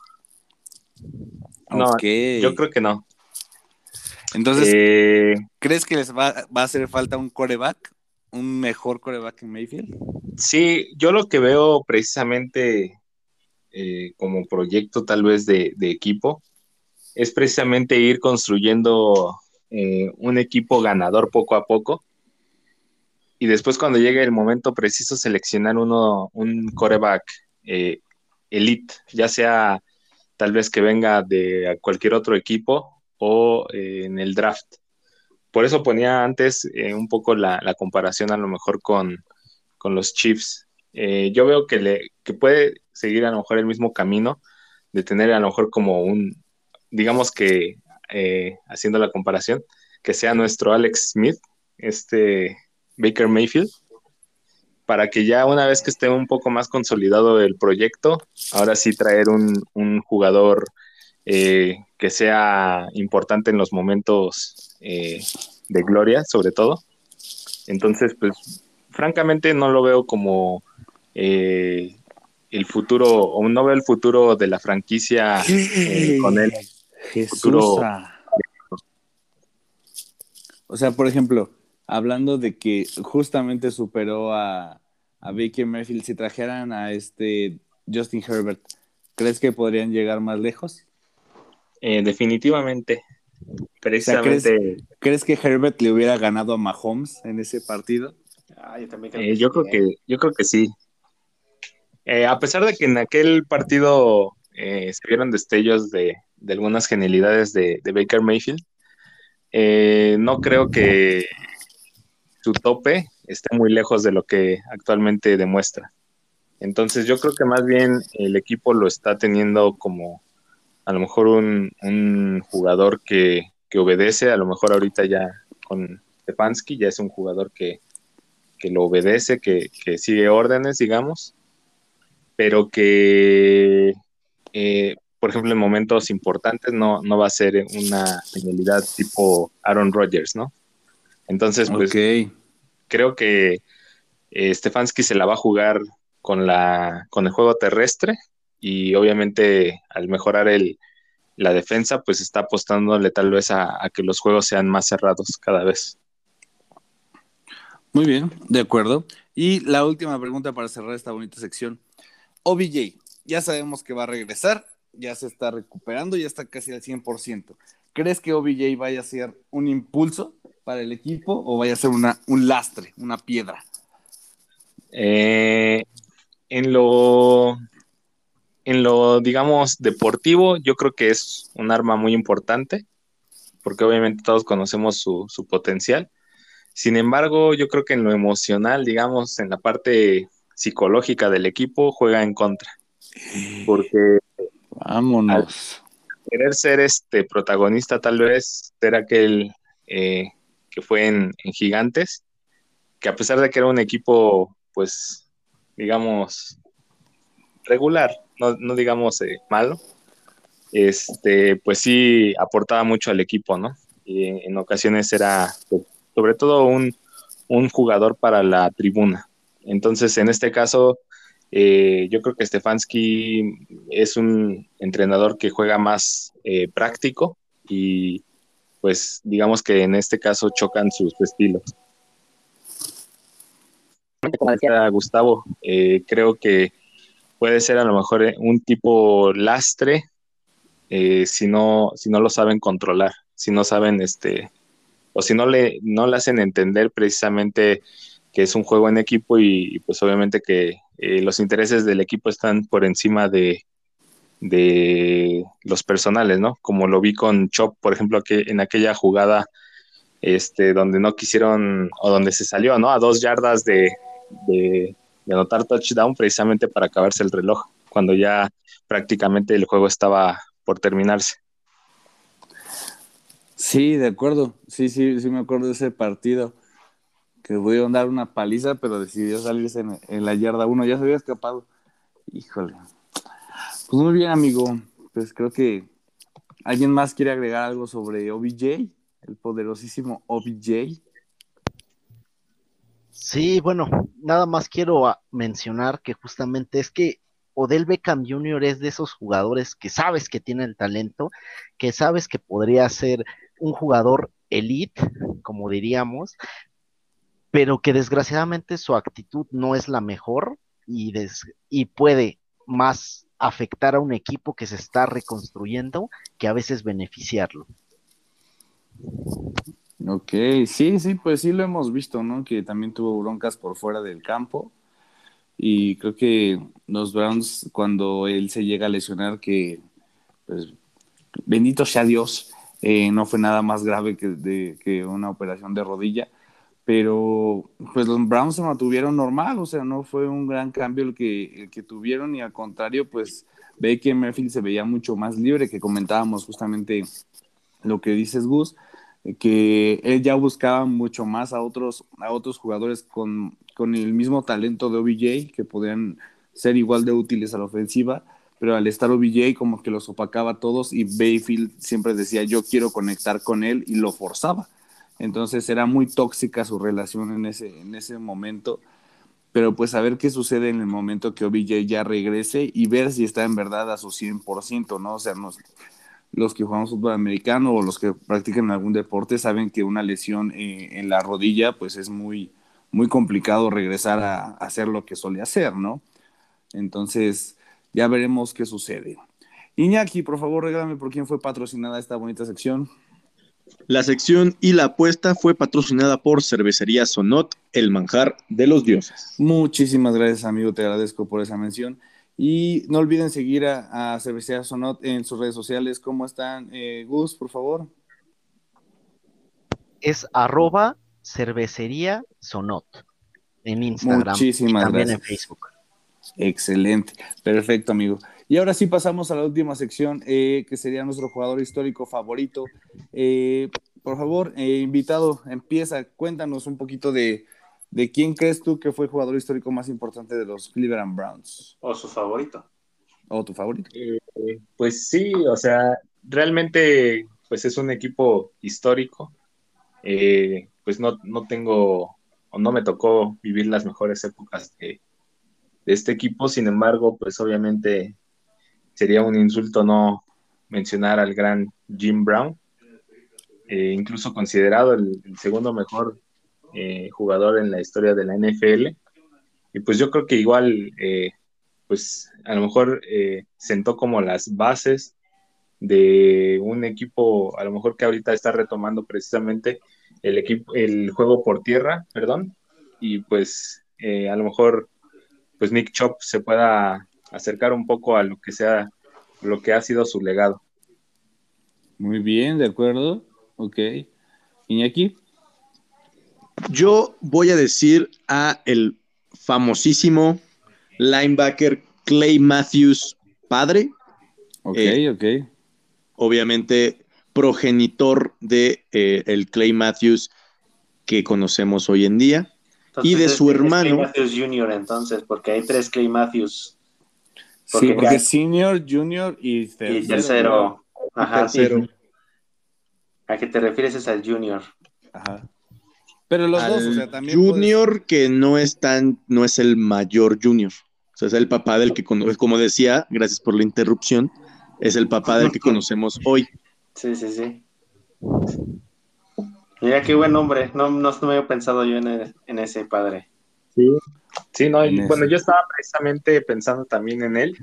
No, yo creo que no. Entonces, eh, ¿crees que les va, va, a hacer falta un coreback? ¿Un mejor coreback en Mayfield? Sí, yo lo que veo precisamente eh, como proyecto tal vez de, equipo es precisamente ir construyendo eh, un equipo ganador poco a poco y después cuando llegue el momento preciso seleccionar uno, un coreback elite, ya sea tal vez que venga de cualquier otro equipo o eh, en el draft. Por eso ponía antes eh, un poco la, comparación a lo mejor con, los Chiefs. Eh, yo veo que, le, que puede seguir a lo mejor el mismo camino de tener a lo mejor como un, digamos que haciendo la comparación, que sea nuestro Alex Smith, este Baker Mayfield, para que ya una vez que esté un poco más consolidado el proyecto, ahora sí traer un, jugador eh, que sea importante en los momentos eh, de gloria, sobre todo. Entonces, pues, francamente no lo veo como eh, el futuro, o no veo el futuro de la franquicia con él. Jesús. O sea, por ejemplo, hablando de que justamente superó a, a Baker Mayfield, si trajeran a este Justin Herbert, ¿crees que podrían llegar más lejos? Eh, definitivamente. Precisamente. ¿crees, que Herbert le hubiera ganado a Mahomes en ese partido? Ah, yo también creo eh, yo, creo ¿eh? que, yo creo que sí. Eh, a pesar de que en aquel partido se vieron destellos de, algunas genialidades de, de Baker Mayfield, no creo que su tope esté muy lejos de lo que actualmente demuestra. Entonces yo creo que más bien el equipo lo está teniendo como a lo mejor un, jugador que, obedece, a lo mejor ahorita ya con Stefanski ya es un jugador que, lo obedece, que, sigue órdenes, digamos, pero que, eh, por ejemplo, en momentos importantes no, no va a ser una genialidad tipo Aaron Rodgers, ¿no? Entonces, pues creo que eh, Stefanski se la va a jugar con, la, con el juego terrestre y obviamente al mejorar el, la defensa, pues está apostándole tal vez a, que los juegos sean más cerrados cada vez. Muy bien, de acuerdo. Y la última pregunta para cerrar esta bonita sección. OBJ, ya sabemos que va a regresar, ya se está recuperando, ya está casi al 100%. ¿Crees que OBJ vaya a ser un impulso para el equipo o vaya a ser una, un lastre, una piedra? Eh, en lo en lo, digamos, deportivo, yo creo que es un arma muy importante, porque obviamente todos conocemos su, potencial. Sin embargo, yo creo que en lo emocional, digamos, en la parte psicológica del equipo, juega en contra. Porque vámonos. querer ser este protagonista, tal vez ser aquel eh, que fue en, en Gigantes, que a pesar de que era un equipo, pues, digamos, regular, no, digamos eh, malo, este, pues sí aportaba mucho al equipo, ¿no? Y en, ocasiones era pues, sobre todo un, jugador para la tribuna. Entonces, en este caso, eh, yo creo que Stefanski es un entrenador que juega más eh, práctico y pues digamos que en este caso chocan sus estilos. Como decía Gustavo, creo que puede ser a lo mejor eh, un tipo lastre eh, si, no, si no lo saben controlar, si no saben, este, o si no le, no le hacen entender precisamente que es un juego en equipo y, pues obviamente que eh, los intereses del equipo están por encima de, de los personales, ¿no? Como lo vi con Chop, por ejemplo, que en aquella jugada este, donde no quisieron, o donde se salió, ¿no? A dos yardas de, de anotar touchdown precisamente para acabarse el reloj, cuando ya prácticamente el juego estaba por terminarse. Sí, de acuerdo. Sí, sí, sí me acuerdo de ese partido. Que pudieron dar una paliza, pero decidió salirse en, la yarda uno. Ya se había escapado. Híjole. Pues muy bien, amigo. Pues creo que alguien más quiere agregar algo sobre OBJ, el poderosísimo OBJ. Sí, bueno, nada más quiero ah, mencionar que justamente es que Odell Beckham Jr. es de esos jugadores que sabes que tiene el talento, que sabes que podría ser un jugador elite, como diríamos, pero que desgraciadamente su actitud no es la mejor y, y puede más afectar a un equipo que se está reconstruyendo que a veces beneficiarlo. Ok, sí, sí, pues sí lo hemos visto, ¿no? Que también tuvo broncas por fuera del campo. Y creo que los Browns, cuando él se llega a lesionar, que, pues, bendito sea Dios, eh, no fue nada más grave que, de, que una operación de rodilla. Pero, pues los Browns se mantuvieron normal, o sea, no fue un gran cambio el que, el que tuvieron, y al contrario, pues ve que Merfield se veía mucho más libre, que comentábamos justamente lo que dices, Gus que él ya buscaba mucho más a otros, a otros jugadores con, con el mismo talento de OBJ, que podían ser igual de útiles a la ofensiva, pero al estar OBJ como que los opacaba a todos y Bayfield siempre decía yo quiero conectar con él y lo forzaba. Entonces era muy tóxica su relación en ese, en ese momento. Pero pues a ver qué sucede en el momento que OBJ ya regrese y ver si está en verdad a su 100%, ¿no? O sea, nos, los que jugamos fútbol americano o los que practican algún deporte saben que una lesión eh, en la rodilla pues es muy, muy complicado regresar a, hacer lo que suele hacer, ¿no? Entonces, ya veremos qué sucede. Iñaki, por favor, regálame por quién fue patrocinada esta bonita sección. La sección y la apuesta fue patrocinada por Cervecería Sonot, el manjar de los dioses. Muchísimas gracias, amigo. Te agradezco por esa mención. Y no olviden seguir a, Cervecería Sonot en sus redes sociales. ¿Cómo están? Eh, Gus, por favor. Es arroba cervecería Sonot en Instagram. Muchísimas y también gracias. en Facebook. Excelente. Perfecto, amigo. Y ahora sí pasamos a la última sección, eh, que sería nuestro jugador histórico favorito. Eh, por favor, invitado, empieza, cuéntanos un poquito de, de, quién crees tú que fue el jugador histórico más importante de los Cleveland Browns. O su favorito. O tu favorito. pues sí, o sea, realmente pues es un equipo histórico. pues no, no tengo o no me tocó vivir las mejores épocas de, de este equipo, sin embargo, pues obviamente sería un insulto no mencionar al gran Jim Brown, eh, incluso considerado el, el segundo mejor eh, jugador en la historia de la NFL. Y pues yo creo que igual, eh, pues a lo mejor eh, sentó como las bases de un equipo, a lo mejor que ahorita está retomando precisamente el equipo, el juego por tierra, perdón, y pues a lo mejor pues Nick Chop se pueda acercar un poco a lo que sea, lo que ha sido su legado. Muy bien, de acuerdo. Ok. Iñaki. Yo voy a decir a el famosísimo linebacker Clay Matthews padre. Ok, eh, ok. Obviamente progenitor de eh, el Clay Matthews que conocemos hoy en día. Entonces, y de su hermano. Clay Matthews Jr., entonces, porque hay tres Clay Matthews. Porque sí, porque hay... senior, junior y tercero. Y tercero. Ajá, tercero. Sí. ¿A qué te refieres es al junior? Ajá. Pero los al dos, o sea, también. Junior puedes... que no es tan, no es el mayor junior. O sea, es el papá del que, como decía, gracias por la interrupción, es el papá del que conocemos hoy. Sí, sí, sí. Mira qué buen hombre. No, no, no me había pensado yo en, el, en ese padre. Sí, sí, no, y, bueno, yo estaba precisamente pensando también en él,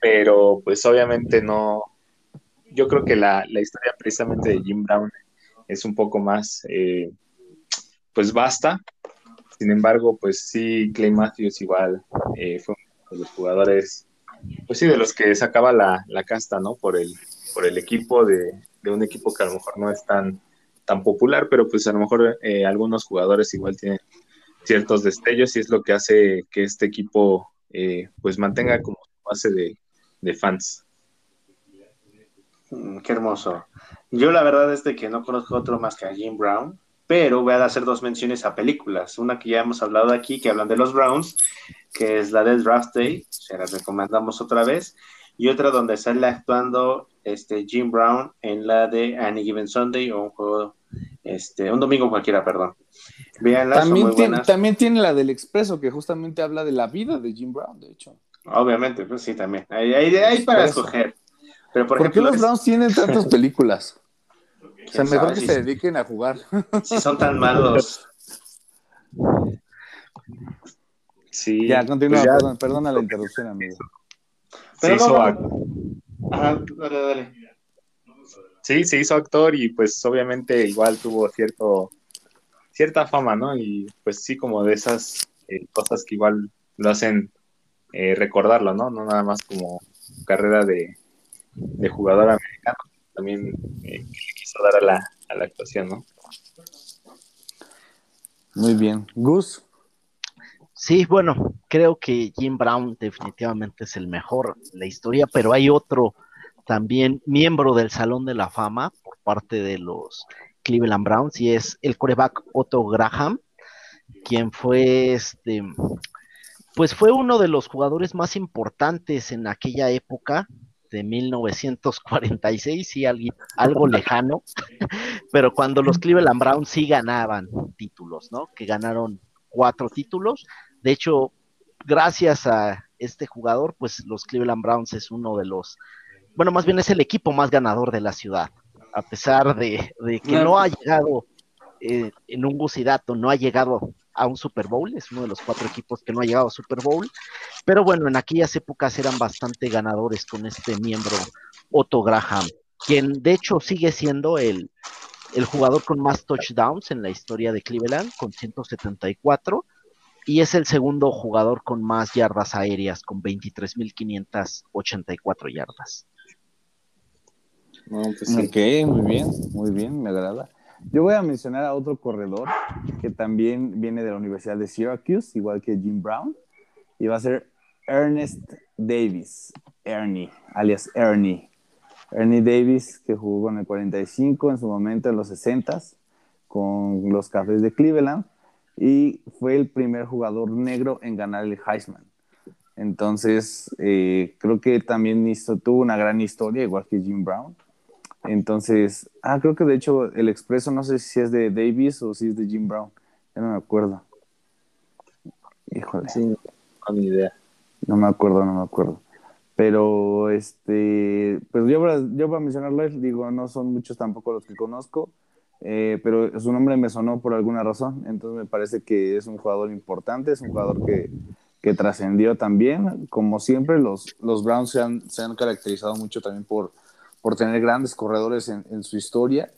pero pues obviamente no. Yo creo que la, la historia precisamente de Jim Brown es un poco más, eh, pues basta. Sin embargo, pues sí, Clay Matthews igual eh, fue uno de los jugadores, pues sí, de los que sacaba la, la casta, ¿no? Por el, por el equipo de, de, un equipo que a lo mejor no es tan, tan popular, pero pues a lo mejor eh, algunos jugadores igual tienen ciertos destellos y es lo que hace que este equipo eh, pues mantenga como base de, de fans. Mm, qué hermoso. Yo la verdad es de que no conozco otro más que a Jim Brown, pero voy a hacer dos menciones a películas. Una que ya hemos hablado aquí, que hablan de los Browns, que es la de Draft Day, se la recomendamos otra vez, y otra donde sale actuando este Jim Brown en la de Any Given Sunday o un juego, este, un domingo cualquiera, perdón. Veanla, también, muy tiene, también tiene la del Expreso, que justamente habla de la vida de Jim Brown, de hecho. Obviamente, pues sí, también. Hay, hay, hay para escoger. Pero por, ¿Por ejemplo, qué los Browns tienen tantas películas? O sea, mejor sabe que si- se dediquen a jugar. si son tan malos. Sí, ya, continúa, pues ya perdón, perdona la interrupción, amigo. se Pero hizo no, no. actor. Ajá, dale, dale. Sí, se hizo actor y pues obviamente igual tuvo cierto cierta fama, ¿no? Y pues sí, como de esas eh, cosas que igual lo hacen eh, recordarlo, ¿no? No nada más como carrera de, de jugador americano, también eh, dar a la, a la actuación, ¿no? Muy bien. Gus, Sí, bueno, creo que Jim Brown definitivamente es el mejor de la historia, pero hay otro también miembro del Salón de la Fama por parte de los Cleveland Browns y es el coreback Otto Graham, quien fue este, pues fue uno de los jugadores más importantes en aquella época de 1946, sí, algo, algo lejano, pero cuando los Cleveland Browns sí ganaban títulos, ¿no? Que ganaron cuatro títulos. De hecho, gracias a este jugador, pues los Cleveland Browns es uno de los, bueno, más bien es el equipo más ganador de la ciudad, a pesar de, de que no ha llegado eh, en un Gusidato, no ha llegado a un Super Bowl, es uno de los cuatro equipos que no ha llegado a Super Bowl, pero bueno, en aquellas épocas eran bastante ganadores con este miembro Otto Graham, quien de hecho sigue siendo el el jugador con más touchdowns en la historia de Cleveland, con 174, y es el segundo jugador con más yardas aéreas, con 23.584 yardas. Pues ok, muy bien, muy bien, me agrada. Yo voy a mencionar a otro corredor que también viene de la Universidad de Syracuse, igual que Jim Brown, y va a ser Ernest Davis, Ernie, alias Ernie. Ernie Davis, que jugó en el 45, en su momento en los 60 con los Cafés de Cleveland, y fue el primer jugador negro en ganar el Heisman. Entonces, eh, creo que también hizo, tuvo una gran historia, igual que Jim Brown. Entonces, ah, creo que de hecho el expreso no sé si es de Davis o si es de Jim Brown. Ya no me acuerdo. Híjole. Sí, no tengo ni idea. No me acuerdo, no me acuerdo. Pero, este, pues yo, yo para mencionarlo, digo, no son muchos tampoco los que conozco, eh, pero su nombre me sonó por alguna razón, entonces me parece que es un jugador importante, es un jugador que, que trascendió también. Como siempre, los, los Browns se han, se han caracterizado mucho también por, por tener grandes corredores en, en, su historia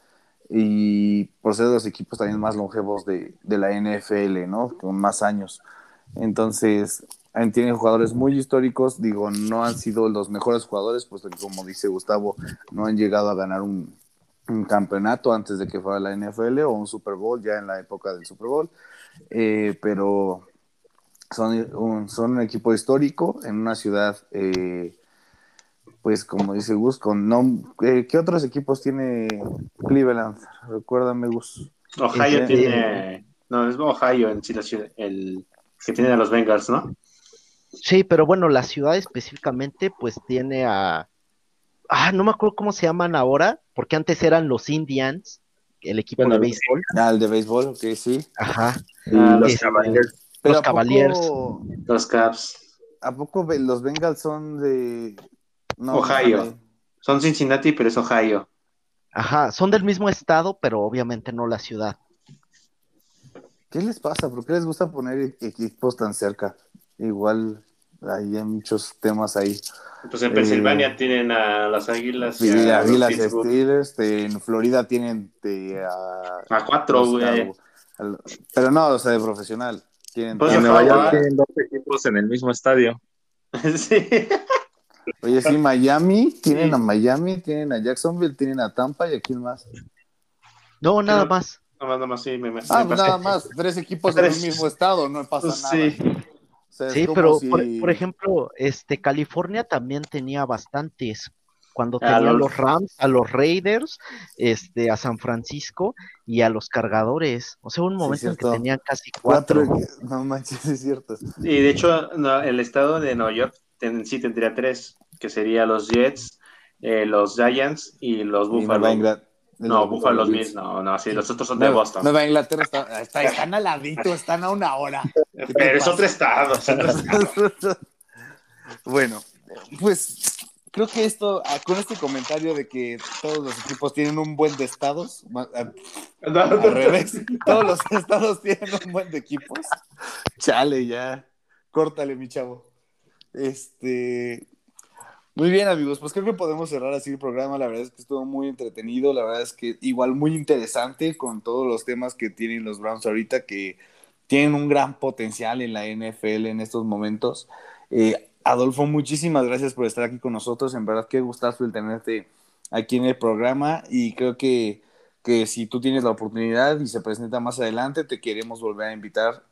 y por ser de los equipos también más longevos de, de la NFL, ¿no? Con más años. Entonces, tienen jugadores muy históricos, digo, no han sido los mejores jugadores, pues como dice Gustavo, no han llegado a ganar un, un campeonato antes de que fuera la NFL o un Super Bowl ya en la época del Super Bowl, eh, pero son un, son un equipo histórico en una ciudad, eh, pues como dice Gus, con no, eh, ¿qué otros equipos tiene Cleveland? Recuérdame Gus. Ohio tiene, no es Ohio en sí, el que tiene a los Bengals, ¿no? Sí, pero bueno, la ciudad específicamente pues tiene a... Ah, no me acuerdo cómo se llaman ahora, porque antes eran los Indians, el equipo de béisbol. Ah, el de béisbol, ok, sí. Ajá. Ah, los Cavaliers. Los Cavaliers. Los Caps. ¿A poco los Bengals son de... No, Ohio. No, son Cincinnati, pero es Ohio. Ajá, son del mismo estado, pero obviamente no la ciudad. ¿Qué les pasa? ¿Por qué les gusta poner equipos tan cerca? Igual hay muchos temas ahí. Pues en Pensilvania eh, tienen a las Águilas. Y a, Águilas Steelers, en Florida tienen a, a cuatro, güey. Pero no, o sea, de profesional. Tienen, pues en Nueva York tienen dos equipos en el mismo estadio. sí. Oye, sí, Miami, tienen a Miami, tienen a Jacksonville, tienen a Tampa y a quién más. No, nada más. Nada más, sí, me, me Ah, pues nada más, tres equipos en el mismo estado, no pasa pues nada. Sí. O sea, sí, pero si... por, por, ejemplo, este California también tenía bastantes. Cuando tenía a los... los Rams, a los Raiders, este, a San Francisco y a los cargadores. O sea, un momento sí, en que tenían casi cuatro. cuatro. No manches, es cierto. Y de hecho, no, el estado de Nueva York ten, sí tendría tres, que sería los Jets, eh, los Giants y los Buffalo. No, Buffalo Bills, no, no, sí, los otros son de Boston. Nueva Inglaterra está, está, están al ladito, están a una hora. Pero es otro estado. Es otro estado. bueno, pues creo que esto, con este comentario de que todos los equipos tienen un buen de estados, al, al revés, todos los estados tienen un buen de equipos. Chale, ya, córtale, mi chavo. Este, muy bien, amigos, pues creo que podemos cerrar así el programa. La verdad es que estuvo muy entretenido, la verdad es que igual muy interesante con todos los temas que tienen los Browns ahorita, que tienen un gran potencial en la NFL en estos momentos. Eh, Adolfo, muchísimas gracias por estar aquí con nosotros. En verdad, qué gustazo el tenerte aquí en el programa y creo que, que si tú tienes la oportunidad y se presenta más adelante, te queremos volver a invitar,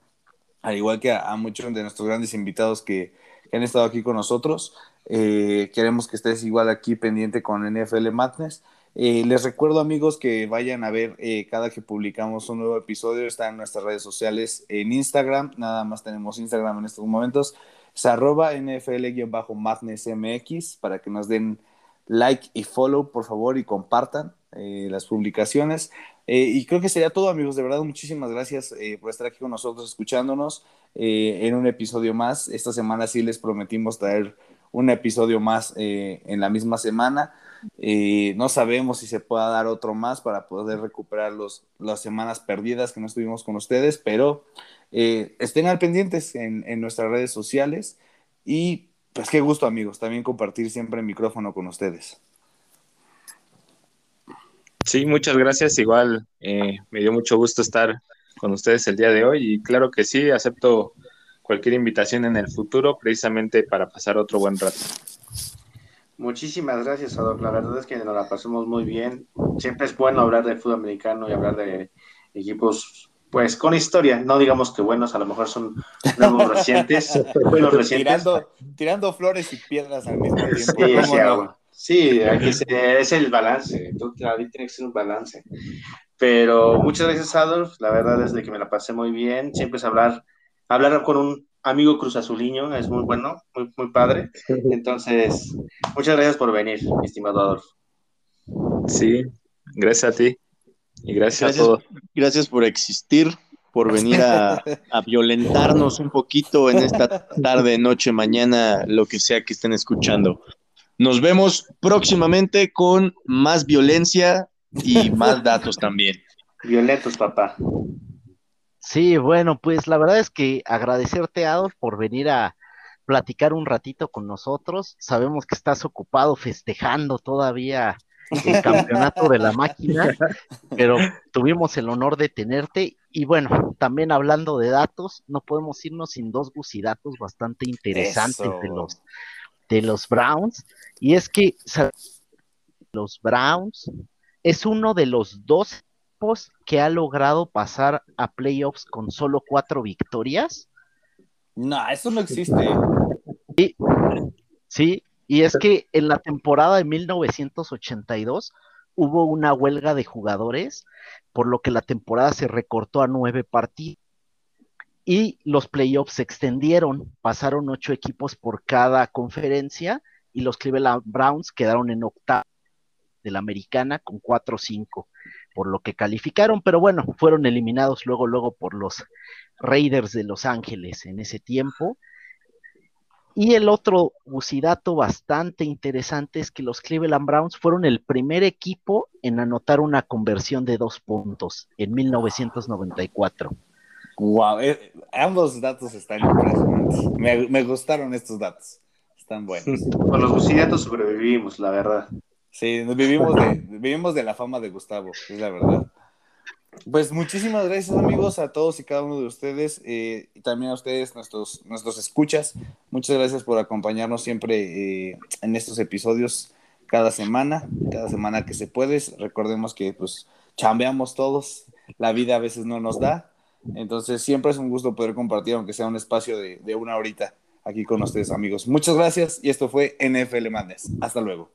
al igual que a, muchos de nuestros grandes invitados que han estado aquí con nosotros. Eh, queremos que estés igual aquí pendiente con NFL Madness. Eh, les recuerdo amigos que vayan a ver eh, cada que publicamos un nuevo episodio, está en nuestras redes sociales en Instagram, nada más tenemos Instagram en estos momentos, es arroba NFL-MadnessMX para que nos den like y follow por favor y compartan las publicaciones. y creo que sería todo amigos, de verdad muchísimas gracias por estar aquí con nosotros escuchándonos en un episodio más. Esta semana sí les prometimos traer un episodio más eh, en la misma semana. Eh, no sabemos si se pueda dar otro más para poder recuperar los, las semanas perdidas que no estuvimos con ustedes, pero eh, estén al pendientes en, nuestras redes sociales y pues qué gusto amigos, también compartir siempre el micrófono con ustedes. Sí, muchas gracias. Igual eh, me dio mucho gusto estar con ustedes el día de hoy y claro que sí, acepto cualquier invitación en el futuro precisamente para pasar otro buen rato. Muchísimas gracias, Adolf. La verdad es que nos la pasamos muy bien. Siempre es bueno hablar de fútbol americano y hablar de equipos, pues, con historia. No digamos que buenos, a lo mejor son nuevos recientes, buenos recientes. Tirando, flores y piedras al mismo tiempo. Sí, sí es el balance. Ahí tiene que ser un balance. Pero muchas gracias, Adolf. La verdad es de que me la pasé muy bien. Siempre es hablar, hablar con un amigo Cruz Azuliño, es muy bueno, muy, muy padre. Entonces, muchas gracias por venir, mi estimado Adolfo. Sí, gracias a ti y gracias, a todos. Gracias por existir, por venir a, a, violentarnos un poquito en esta tarde, noche, mañana, lo que sea que estén escuchando. Nos vemos próximamente con más violencia y más datos también. Violentos, papá. Sí, bueno, pues la verdad es que agradecerte, Adolf, por venir a platicar un ratito con nosotros. Sabemos que estás ocupado festejando todavía el campeonato de la máquina, pero tuvimos el honor de tenerte. Y bueno, también hablando de datos, no podemos irnos sin dos gusidatos bastante interesantes de los, de los Browns. Y es que los Browns es uno de los dos que ha logrado pasar a playoffs con solo cuatro victorias. No, eso no existe. Sí, sí, y es que en la temporada de 1982 hubo una huelga de jugadores, por lo que la temporada se recortó a nueve partidos y los playoffs se extendieron, pasaron ocho equipos por cada conferencia y los Cleveland Browns quedaron en octavo de la americana con 4-5 por lo que calificaron, pero bueno, fueron eliminados luego, luego por los Raiders de Los Ángeles en ese tiempo. Y el otro bucidato bastante interesante es que los Cleveland Browns fueron el primer equipo en anotar una conversión de dos puntos en 1994. Wow, eh, ambos datos están impresionantes. Me, me, gustaron estos datos. Están buenos. Con los bucidatos sobrevivimos, la verdad. Sí, vivimos de, vivimos de la fama de Gustavo, es la verdad. Pues muchísimas gracias amigos a todos y cada uno de ustedes eh, y también a ustedes, nuestros, nuestros escuchas. Muchas gracias por acompañarnos siempre eh, en estos episodios cada semana, cada semana que se puede. Recordemos que pues chambeamos todos, la vida a veces no nos da. Entonces siempre es un gusto poder compartir, aunque sea un espacio de, de una horita aquí con ustedes amigos. Muchas gracias y esto fue NFL Madness. Hasta luego.